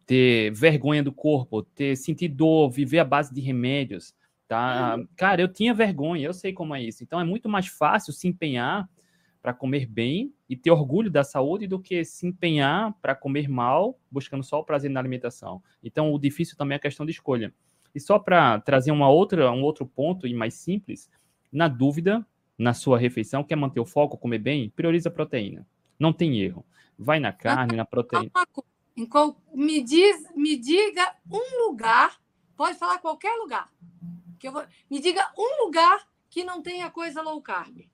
ter vergonha do corpo, ter sentir dor, viver à base de remédios, tá? Uhum. Cara, eu tinha vergonha, eu sei como é isso. Então é muito mais fácil se empenhar para comer bem e ter orgulho da saúde do que se empenhar para comer mal, buscando só o prazer na alimentação. Então, o difícil também é a questão de escolha. E só para trazer uma outra, um outro ponto e mais simples, na dúvida, na sua refeição, quer manter o foco, comer bem, prioriza a proteína. Não tem erro. Vai na carne, na proteína. Me, diz, me diga um lugar, pode falar qualquer lugar. Que eu vou, me diga um lugar que não tenha coisa low carb.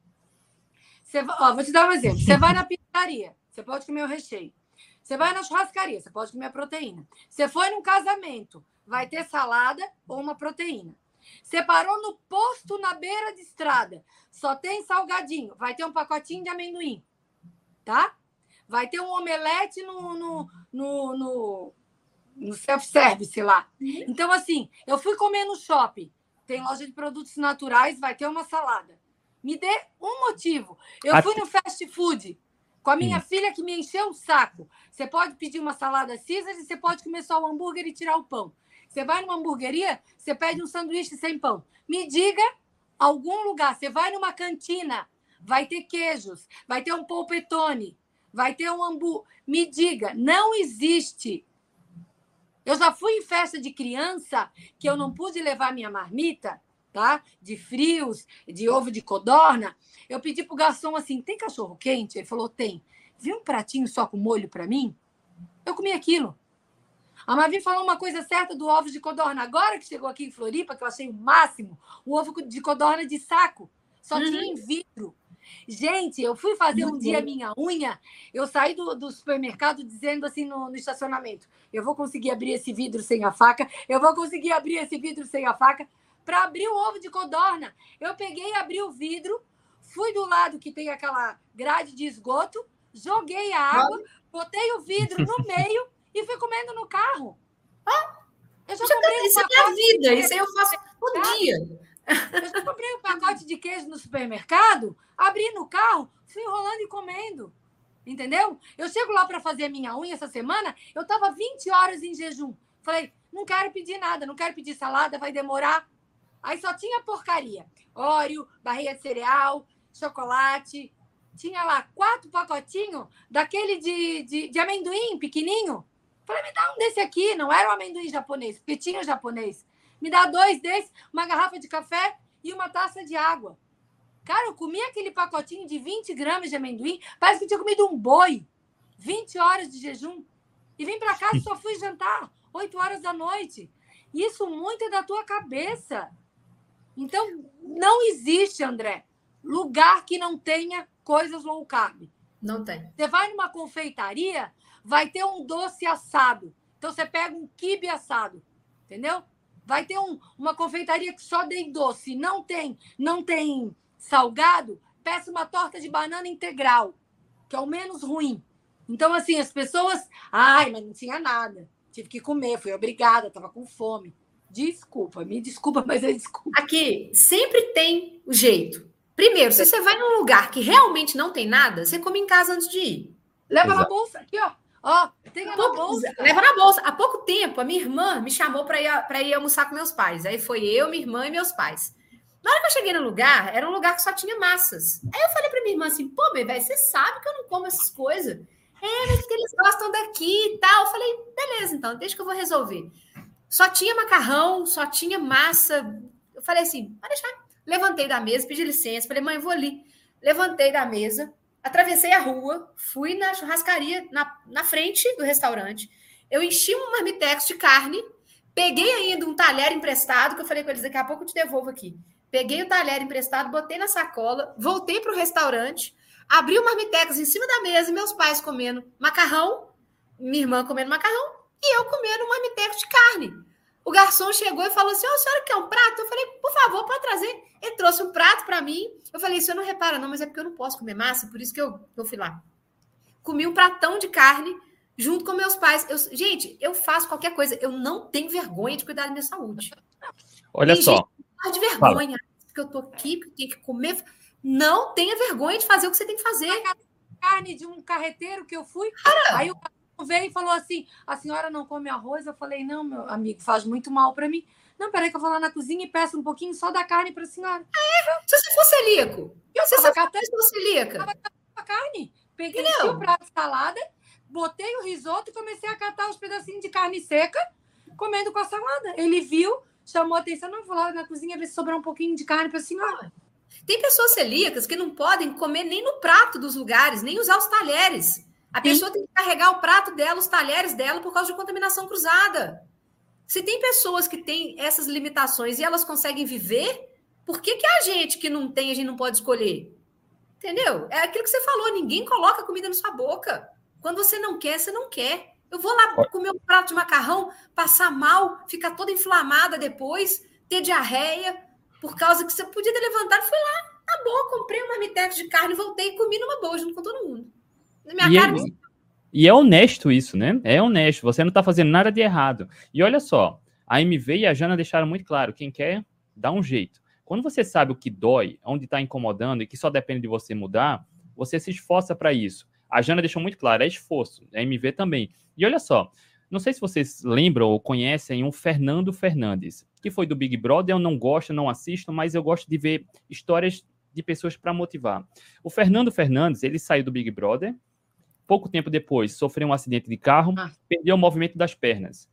Você, ó, vou te dar um exemplo. Você vai na pizzaria, você pode comer o recheio. Você vai na churrascaria, você pode comer a proteína. Você foi num casamento, vai ter salada ou uma proteína. Você parou no posto na beira de estrada, só tem salgadinho, vai ter um pacotinho de amendoim, tá? Vai ter um omelete no, no, no, no, no self-service lá. Então, assim, eu fui comer no shopping, tem loja de produtos naturais, vai ter uma salada. Me dê um motivo. Eu fui no fast food com a minha hum. filha que me encheu o saco. Você pode pedir uma salada Caesar e você pode comer só o hambúrguer e tirar o pão. Você vai numa hamburgueria, você pede um sanduíche sem pão. Me diga algum lugar. Você vai numa cantina, vai ter queijos, vai ter um polpetone, vai ter um hambúrguer. Me diga, não existe Eu já fui em festa de criança que eu não pude levar minha marmita, tá? De frios, de ovo de codorna. Eu pedi pro garçom assim: tem cachorro quente? Ele falou: tem. Viu um pratinho só com molho para mim? Eu comi aquilo. A Mavi falou uma coisa certa do ovo de codorna. Agora que chegou aqui em Floripa, que eu achei o máximo, o ovo de codorna de saco. Só uhum. tinha em vidro. Gente, eu fui fazer um dia minha unha, eu saí do, do supermercado dizendo assim no, no, estacionamento: eu vou conseguir abrir esse vidro sem a faca, eu vou conseguir abrir esse vidro sem a faca, para abrir o ovo de codorna. Eu peguei, abri o vidro, fui do lado que tem aquela grade de esgoto, joguei a água, botei o vidro no meio e fui comendo no carro. Ah, eu já comprei isso é minha vida, isso aí eu faço todo dia. Eu já comprei um pacote de queijo no supermercado, abri no carro, fui enrolando e comendo. Entendeu? Eu chego lá para fazer minha unha essa semana, eu estava 20 horas em jejum. Falei, não quero pedir nada, não quero pedir salada, vai demorar. Aí só tinha porcaria. Óleo, barrinha de cereal, chocolate. Tinha lá quatro pacotinhos daquele de, de, de amendoim pequenininho. Falei, me dá um desse aqui. Não era o amendoim japonês, porque tinha japonês. Me dá dois desses, uma garrafa de café e uma taça de água. Cara, eu comi aquele pacotinho de 20 gramas de amendoim, parece que tinha comido um boi. 20 horas de jejum. E vim para casa e só fui jantar, 8 horas da noite. Isso muito é da tua cabeça. Então, não existe, André, lugar que não tenha coisas low carb. Não tem. Você vai numa confeitaria, vai ter um doce assado. Então, você pega um quibe assado, entendeu? Vai ter um, uma confeitaria que só tem doce, não tem, não tem salgado, peça uma torta de banana integral, que é o menos ruim. Então, assim, as pessoas. Ai, mas não tinha nada. Tive que comer, fui obrigada, estava com fome. Desculpa, me desculpa, mas é desculpa. Aqui, sempre tem o jeito. Primeiro, se você vai num lugar que realmente não tem nada, você come em casa antes de ir. Leva Exato. na bolsa, aqui, ó. Ó, tem na bolsa. Leva na bolsa. Há pouco tempo, a minha irmã me chamou para ir, ir almoçar com meus pais. Aí foi eu, minha irmã e meus pais. Na hora que eu cheguei no lugar, era um lugar que só tinha massas. Aí eu falei para minha irmã assim: pô, bebê, você sabe que eu não como essas coisas. É, mas que eles gostam daqui e tal. Eu falei: beleza, então, deixa que eu vou resolver. Só tinha macarrão, só tinha massa. Eu falei assim: pode deixar. Levantei da mesa, pedi licença, falei: mãe, vou ali. Levantei da mesa, atravessei a rua, fui na churrascaria, na, na frente do restaurante. Eu enchi um marmitex de carne, peguei ainda um talher emprestado, que eu falei com eles: daqui a pouco eu te devolvo aqui. Peguei o talher emprestado, botei na sacola, voltei para o restaurante, abri o marmitex em cima da mesa meus pais comendo macarrão, minha irmã comendo macarrão e eu comendo um marmitex de carne. O garçom chegou e falou assim: Ô, oh, senhora quer um prato? Eu falei, por favor, pode trazer. Ele trouxe um prato para mim. Eu falei, você não repara, não, mas é porque eu não posso comer massa, por isso que eu, eu fui lá. Comi um pratão de carne junto com meus pais. Eu, gente, eu faço qualquer coisa. Eu não tenho vergonha de cuidar da minha saúde. Olha Tem só. Gente, de vergonha, Fala. porque eu tô aqui, porque eu tenho que comer. Não tenha vergonha de fazer o que você tem que fazer. Carne de um carreteiro que eu fui. Cara. Aí o veio e falou assim: a senhora não come arroz? Eu falei: não, meu amigo, faz muito mal para mim. Não, peraí, que eu vou lá na cozinha e peço um pouquinho só da carne para a senhora. Ah, é? Se você for celíaco. Eu se você for celíaca. Eu a carne. Peguei o prato de salada, botei o risoto e comecei a catar os pedacinhos de carne seca, comendo com a salada. Ele viu, chamou a atenção, não, vou lá na cozinha ver se sobrar um pouquinho de carne para a senhora. Tem pessoas celíacas que não podem comer nem no prato dos lugares, nem usar os talheres. A Sim. pessoa tem que carregar o prato dela, os talheres dela, por causa de contaminação cruzada. Se tem pessoas que têm essas limitações e elas conseguem viver, por que, que a gente que não tem, a gente não pode escolher? Entendeu? É aquilo que você falou, ninguém coloca comida na sua boca. Quando você não quer, você não quer. Eu vou lá comer um prato de macarrão, passar mal, ficar toda inflamada depois, ter diarreia, por causa que você podia ter levantado, fui lá, tá bom, comprei uma marmitex de carne, voltei e comi numa boa junto com todo mundo. Minha e, cara... é, e é honesto isso, né? É honesto. Você não está fazendo nada de errado. E olha só, a MV e a Jana deixaram muito claro: quem quer, dá um jeito. Quando você sabe o que dói, onde está incomodando e que só depende de você mudar, você se esforça para isso. A Jana deixou muito claro, é esforço. A MV também. E olha só, não sei se vocês lembram ou conhecem um Fernando Fernandes, que foi do Big Brother. Eu não gosto, não assisto, mas eu gosto de ver histórias de pessoas para motivar. O Fernando Fernandes, ele saiu do Big Brother, pouco tempo depois, sofreu um acidente de carro, ah. perdeu o movimento das pernas.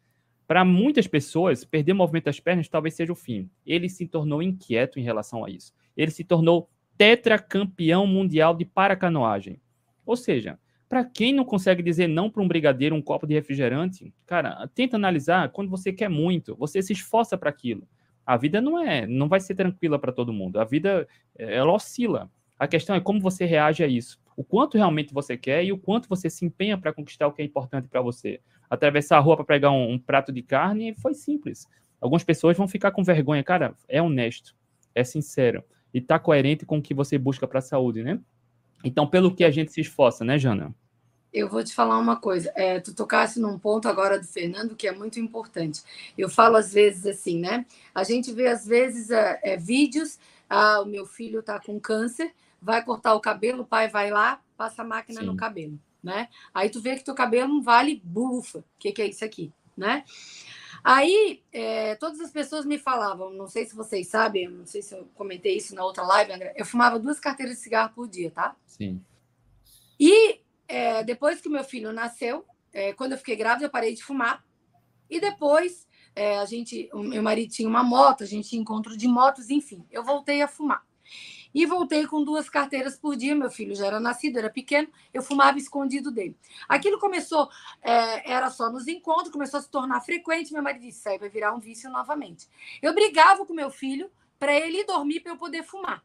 Para muitas pessoas, perder o movimento das pernas talvez seja o fim. Ele se tornou inquieto em relação a isso. Ele se tornou tetracampeão mundial de paracanoagem. Ou seja, para quem não consegue dizer não para um brigadeiro, um copo de refrigerante, cara, tenta analisar quando você quer muito, você se esforça para aquilo. A vida não é, não vai ser tranquila para todo mundo. A vida ela oscila. A questão é como você reage a isso. O quanto realmente você quer e o quanto você se empenha para conquistar o que é importante para você. Atravessar a rua para pegar um, um, prato de carne foi simples. Algumas pessoas vão ficar com vergonha. Cara, é honesto, é sincero e está coerente com o que você busca para a saúde, né? Então, pelo que a gente se esforça, né, Jana? Eu vou te falar uma coisa. É, tu tocasse num ponto agora do Fernando que é muito importante. Eu falo às vezes assim, né? A gente vê às vezes é, é, vídeos. Ah, o meu filho está com câncer, vai cortar o cabelo, o pai vai lá, passa a máquina Sim. no cabelo, né? Aí tu vê que teu cabelo não vale bufa. O que, que é isso aqui, né? Aí, é, todas as pessoas me falavam, não sei se vocês sabem, não sei se eu comentei isso na outra live, André, eu fumava duas carteiras de cigarro por dia, tá? Sim. E é, depois que meu filho nasceu, é, quando eu fiquei grávida, eu parei de fumar. E depois, é, a gente, o meu marido tinha uma moto, a gente tinha encontro de motos, enfim, eu voltei a fumar. E voltei com duas carteiras por dia. Meu filho já era nascido, era pequeno, eu fumava escondido dele. Aquilo começou, é, era só nos encontros, começou a se tornar frequente. Meu marido disse: Isso aí vai virar um vício novamente. Eu brigava com meu filho para ele ir dormir para eu poder fumar.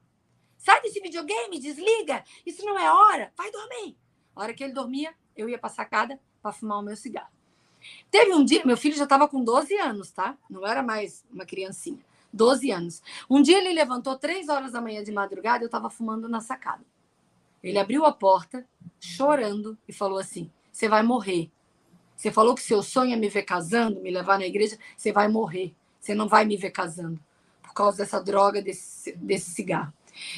Sai desse videogame, desliga, isso não é hora, vai dormir. A hora que ele dormia, eu ia para sacada para fumar o meu cigarro. Teve um dia, meu filho já estava com 12 anos, tá? Não era mais uma criancinha. 12 anos. Um dia ele levantou três horas da manhã de madrugada, eu estava fumando na sacada. Ele abriu a porta, chorando, e falou assim: Você vai morrer. Você falou que seu sonho é me ver casando, me levar na igreja. Você vai morrer. Você não vai me ver casando. Por causa dessa droga, desse, desse cigarro.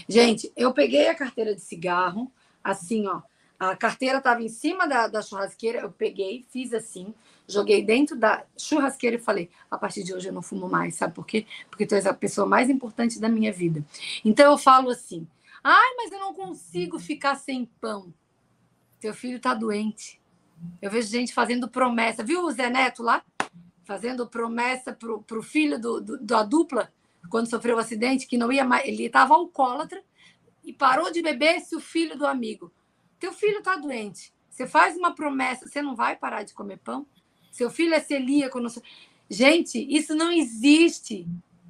Gente, eu peguei a carteira de cigarro, assim, ó, a carteira estava em cima da, da churrasqueira, eu peguei, fiz assim, joguei dentro da churrasqueira e falei: a partir de hoje eu não fumo mais, sabe por quê? Porque tu és a pessoa mais importante da minha vida. Então eu falo assim: ai, mas eu não consigo ficar sem pão. Teu filho está doente. Eu vejo gente fazendo promessa, viu o Zé Neto lá? Fazendo promessa para o filho do, do, da dupla, quando sofreu o um acidente, que não ia mais. Ele estava alcoólatra e parou de beber se o filho do amigo. Teu filho está doente. Você faz uma promessa, você não vai parar de comer pão? Seu filho é celíaco. Não... Gente, isso não existe.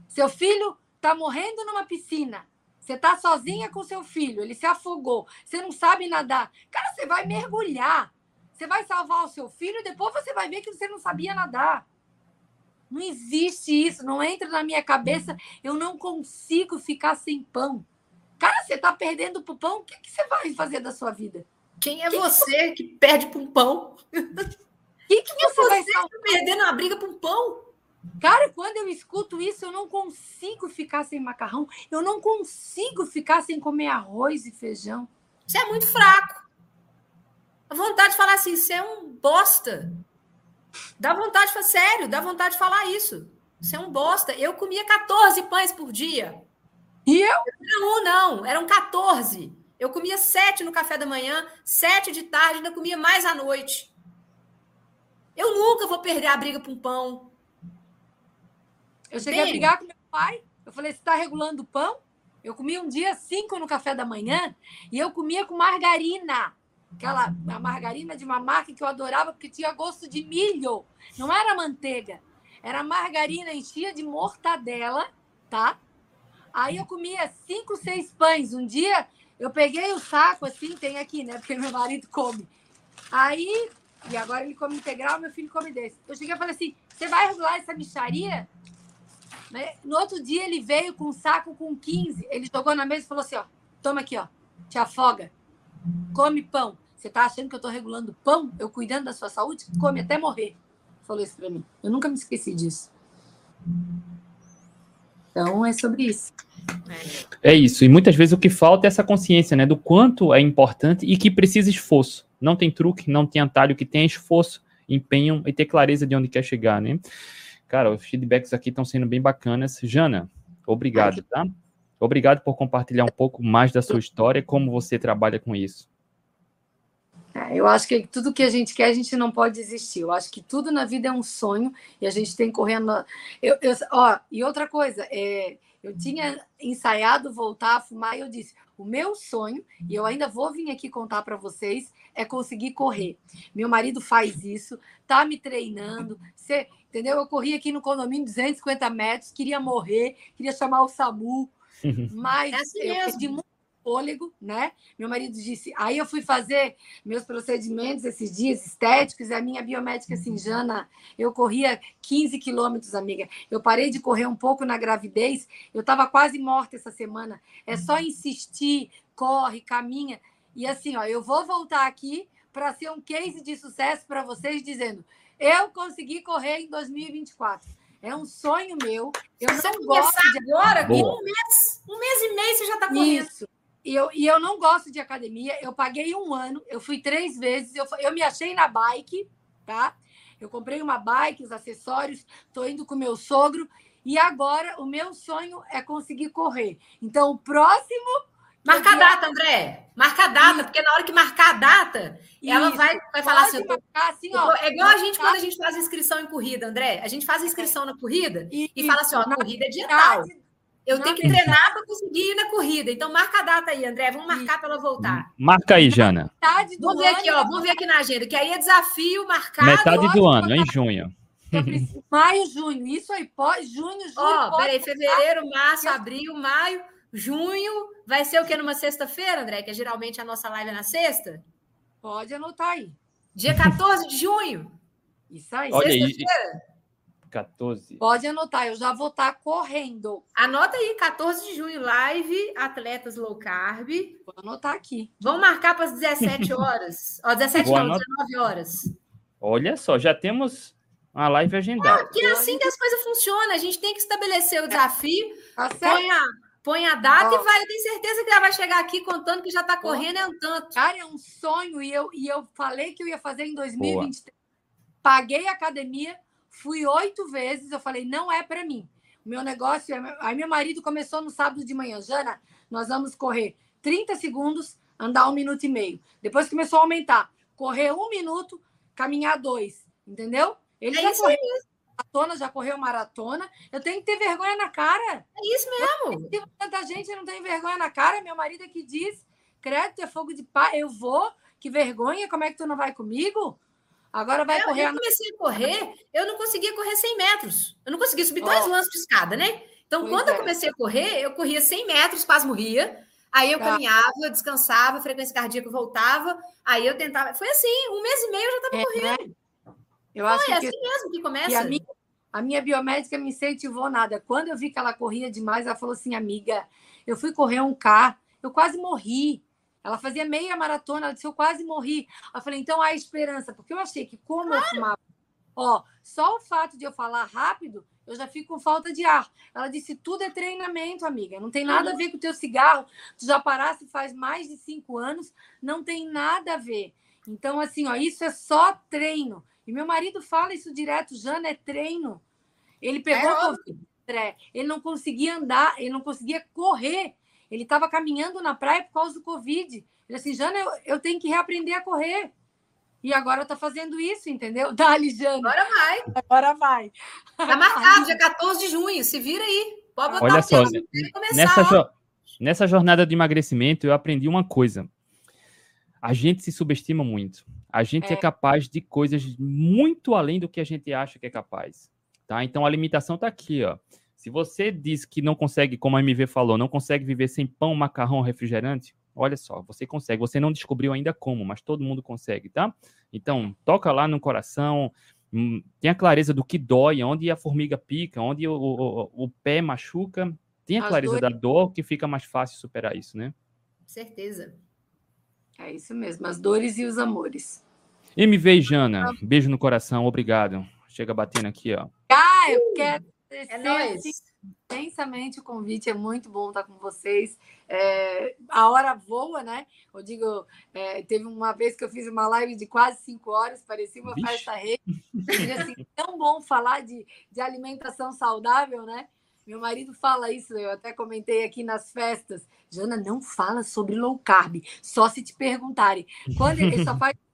Seu filho está morrendo numa piscina. Você está sozinha com seu filho, ele se afogou. Você não sabe nadar. Cara, você vai mergulhar. Você vai salvar o seu filho e depois você vai ver que você não sabia nadar. Não existe isso, não entra na minha cabeça. Eu não consigo ficar sem pão. Cara, você está perdendo pro pão, o que, que você vai fazer da sua vida? Quem é que você que, que perde um pão? O que, que você, você vai estar perdendo a briga para um pão? Cara, quando eu escuto isso, eu não consigo ficar sem macarrão, eu não consigo ficar sem comer arroz e feijão. Você é muito fraco. A vontade de falar assim, você é um bosta. Dá vontade de falar, sério, dá vontade de falar isso. Você é um bosta. Eu comia 14 pães por dia. E eu? Não, não, eram 14. Eu comia sete no café da manhã, sete de tarde, ainda comia mais à noite. Eu nunca vou perder a briga por um pão. Eu cheguei a brigar com meu pai. Eu falei: você está regulando o pão? Eu comia um dia cinco no café da manhã e eu comia com margarina. Aquela a margarina de uma marca que eu adorava porque tinha gosto de milho. Não era manteiga. Era margarina, enchia de mortadela, tá? Aí eu comia cinco, seis pães. Um dia eu peguei o saco, assim, tem aqui, né? Porque meu marido come. Aí, e agora ele come integral, meu filho come desse. Eu cheguei e falei assim: você vai regular essa micharia? Né? No outro dia ele veio com um saco com 15. Ele jogou na mesa e falou assim: ó, toma aqui, ó, te afoga. Come pão. Você tá achando que eu tô regulando pão? Eu cuidando da sua saúde? Come até morrer. Falou isso para mim. Eu nunca me esqueci disso. Então é sobre isso. É isso. E muitas vezes o que falta é essa consciência, né, do quanto é importante e que precisa esforço. Não tem truque, não tem atalho, que tem esforço, empenho e ter clareza de onde quer chegar, né? Cara, os feedbacks aqui estão sendo bem bacanas. Jana, obrigado, tá? Obrigado por compartilhar um pouco mais da sua história, como você trabalha com isso. É, eu acho que tudo que a gente quer, a gente não pode desistir. Eu acho que tudo na vida é um sonho e a gente tem correndo. Eu, eu, ó, e outra coisa, é, eu tinha ensaiado voltar a fumar e eu disse: o meu sonho, e eu ainda vou vir aqui contar para vocês, é conseguir correr. Meu marido faz isso, tá me treinando. Você, entendeu? Eu corri aqui no condomínio 250 metros, queria morrer, queria chamar o SAMU, mas é assim eu perdi muito fôlego, né? Meu marido disse. Aí eu fui fazer meus procedimentos esses dias estéticos, e a minha biomédica assim, Jana, eu corria 15 quilômetros, amiga. Eu parei de correr um pouco na gravidez, eu estava quase morta essa semana. É só insistir, corre, caminha. E assim, ó, eu vou voltar aqui para ser um case de sucesso para vocês, dizendo: eu consegui correr em 2024. É um sonho meu. Eu você não gosto de agora, um mês, um mês e meio você já está correndo. Isso. E eu, e eu não gosto de academia. Eu paguei um ano, eu fui três vezes, eu, eu me achei na bike, tá? Eu comprei uma bike, os acessórios, estou indo com meu sogro. E agora o meu sonho é conseguir correr. Então, o próximo. Marca a data, André. Marca a data, Isso. porque na hora que marcar a data, Isso. ela vai, vai falar assim, assim ó, É igual a gente quando a gente faz inscrição em corrida, André. A gente faz inscrição na corrida e, e fala assim: ó, a corrida é dia tal. Eu tenho que treinar para conseguir ir na corrida. Então, marca a data aí, André. Vamos marcar para ela voltar. Marca aí, Jana. Vamos ver aqui, ó. Vamos ver aqui na agenda, que aí é desafio marcado. Metade do ano, em junho. Maio, junho. Isso aí, pode, junho, junho. Ó, peraí, fevereiro, março, abril, maio, junho. Vai ser o que numa sexta-feira, André? Que é geralmente a nossa live é na sexta? Pode anotar aí. Dia 14 de junho. Isso aí. Sexta-feira. 14. Pode anotar, eu já vou estar tá correndo. Anota aí, 14 de junho, live Atletas Low Carb. Vou anotar aqui. Vamos marcar para as 17 horas. Ó, 17 não, 19 horas. Olha só, já temos a live agendada. Porque é assim que as coisas funcionam. A gente tem que estabelecer o desafio. Tá põe, a, põe a data Ó. e vai. Eu tenho certeza que ela vai chegar aqui contando que já está correndo é um tanto. Cara, é um sonho. E eu, e eu falei que eu ia fazer em 2023. Boa. Paguei a academia Fui oito vezes, eu falei, não é para mim. O meu negócio é. Aí meu marido começou no sábado de manhã, Jana, nós vamos correr 30 segundos, andar um minuto e meio. Depois começou a aumentar. Correr um minuto, caminhar dois. Entendeu? Ele é já correu maratona, já correu maratona. Eu tenho que ter vergonha na cara. É isso mesmo. Eu, tanta gente não tem vergonha na cara. Meu marido é que diz: crédito é fogo de pá. Eu vou, que vergonha, como é que tu não vai comigo? Agora vai eu, correr. Eu comecei a correr, eu não conseguia correr 100 metros. Eu não conseguia subir oh. dois lances de escada, né? Então, pois quando é. eu comecei a correr, eu corria 100 metros, quase morria. Aí eu tá. caminhava, eu descansava, frequência cardíaca voltava. Aí eu tentava. Foi assim, um mês e meio eu já estava é, correndo. Eu acho que é assim mesmo que começa. A minha, a minha biomédica me incentivou nada. Quando eu vi que ela corria demais, ela falou assim, amiga, eu fui correr um K, eu quase morri. Ela fazia meia maratona, ela disse, eu quase morri. Eu falei, então há esperança, porque eu achei que como eu fumava, ó, só o fato de eu falar rápido, eu já fico com falta de ar. Ela disse, tudo é treinamento, amiga, não tem nada a ver com o teu cigarro, tu já paraste faz mais de cinco anos, não tem nada a ver. Então, assim, ó, isso é só treino. E meu marido fala isso direto, Jana, é treino. Ele pegou é ele não conseguia andar, ele não conseguia correr ele estava caminhando na praia por causa do Covid. Ele assim, Jana, eu, eu tenho que reaprender a correr. E agora está fazendo isso, entendeu? Dali, Jana. Agora vai. Agora vai. Está marcado, dia 14 de junho. Se vira aí. Pode botar Olha só, nessa, jo nessa jornada de emagrecimento, eu aprendi uma coisa. A gente se subestima muito. A gente é. é capaz de coisas muito além do que a gente acha que é capaz. Tá? Então a limitação está aqui, ó. Se você diz que não consegue, como a MV falou, não consegue viver sem pão, macarrão, refrigerante, olha só, você consegue. Você não descobriu ainda como, mas todo mundo consegue, tá? Então, toca lá no coração, hum, tenha clareza do que dói, onde a formiga pica, onde o, o, o pé machuca. Tenha clareza dores... da dor, que fica mais fácil superar isso, né? Certeza. É isso mesmo, as dores e os amores. MV e Jana, beijo no coração, obrigado. Chega batendo aqui, ó. Ah, eu quero é nóis. Intensamente o convite, é muito bom estar com vocês. É, a hora voa, né? Eu digo, é, teve uma vez que eu fiz uma live de quase cinco horas, parecia uma Vixe. festa rei. assim, tão bom falar de, de alimentação saudável, né? Meu marido fala isso, eu até comentei aqui nas festas. Jana, não fala sobre low carb, só se te perguntarem. Quando ele só faz assim,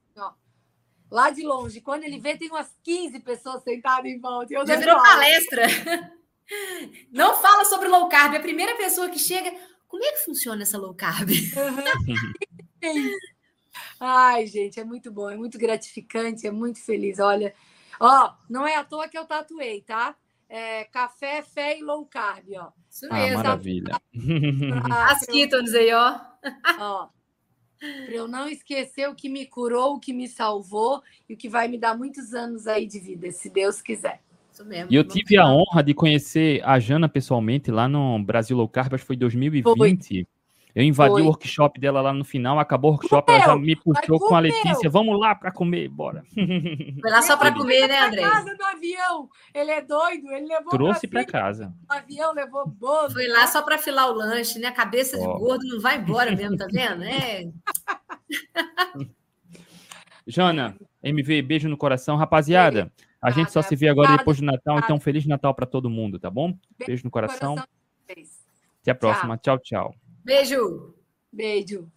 lá de longe, quando ele vê, tem umas 15 pessoas sentadas em volta. Eu Já virou palestra. Não fala sobre low carb. A primeira pessoa que chega, como é que funciona essa low carb? Uhum. Ai, gente, é muito bom, é muito gratificante, é muito feliz. Olha, ó, não é à toa que eu tatuei, tá? É, café, fé e low carb, ó. Isso ah, mesmo. maravilha. As ketones aí, ó. Ó, para eu não esquecer o que me curou, o que me salvou e o que vai me dar muitos anos aí de vida, se Deus quiser. Isso mesmo. E eu tive a honra de conhecer a Jana pessoalmente lá no Brasil Low Carb, acho que foi 2020. Foi. Eu invadi Foi. o workshop dela lá no final, acabou o workshop, ela já me puxou com a Letícia. Vamos lá para comer, bora. Foi lá só para comer, né, André? casa do avião. Ele é doido, ele levou Trouxe para casa. O avião levou bolo. Foi lá só para filar o lanche, né? A cabeça oh. de gordo não vai embora mesmo, tá vendo? É. Jana, MV, beijo no coração. Rapaziada, a gente só se vê agora depois do Natal, então Feliz Natal para todo mundo, tá bom? Beijo no coração. Até a próxima. Tchau, tchau. Beijo. Beijo.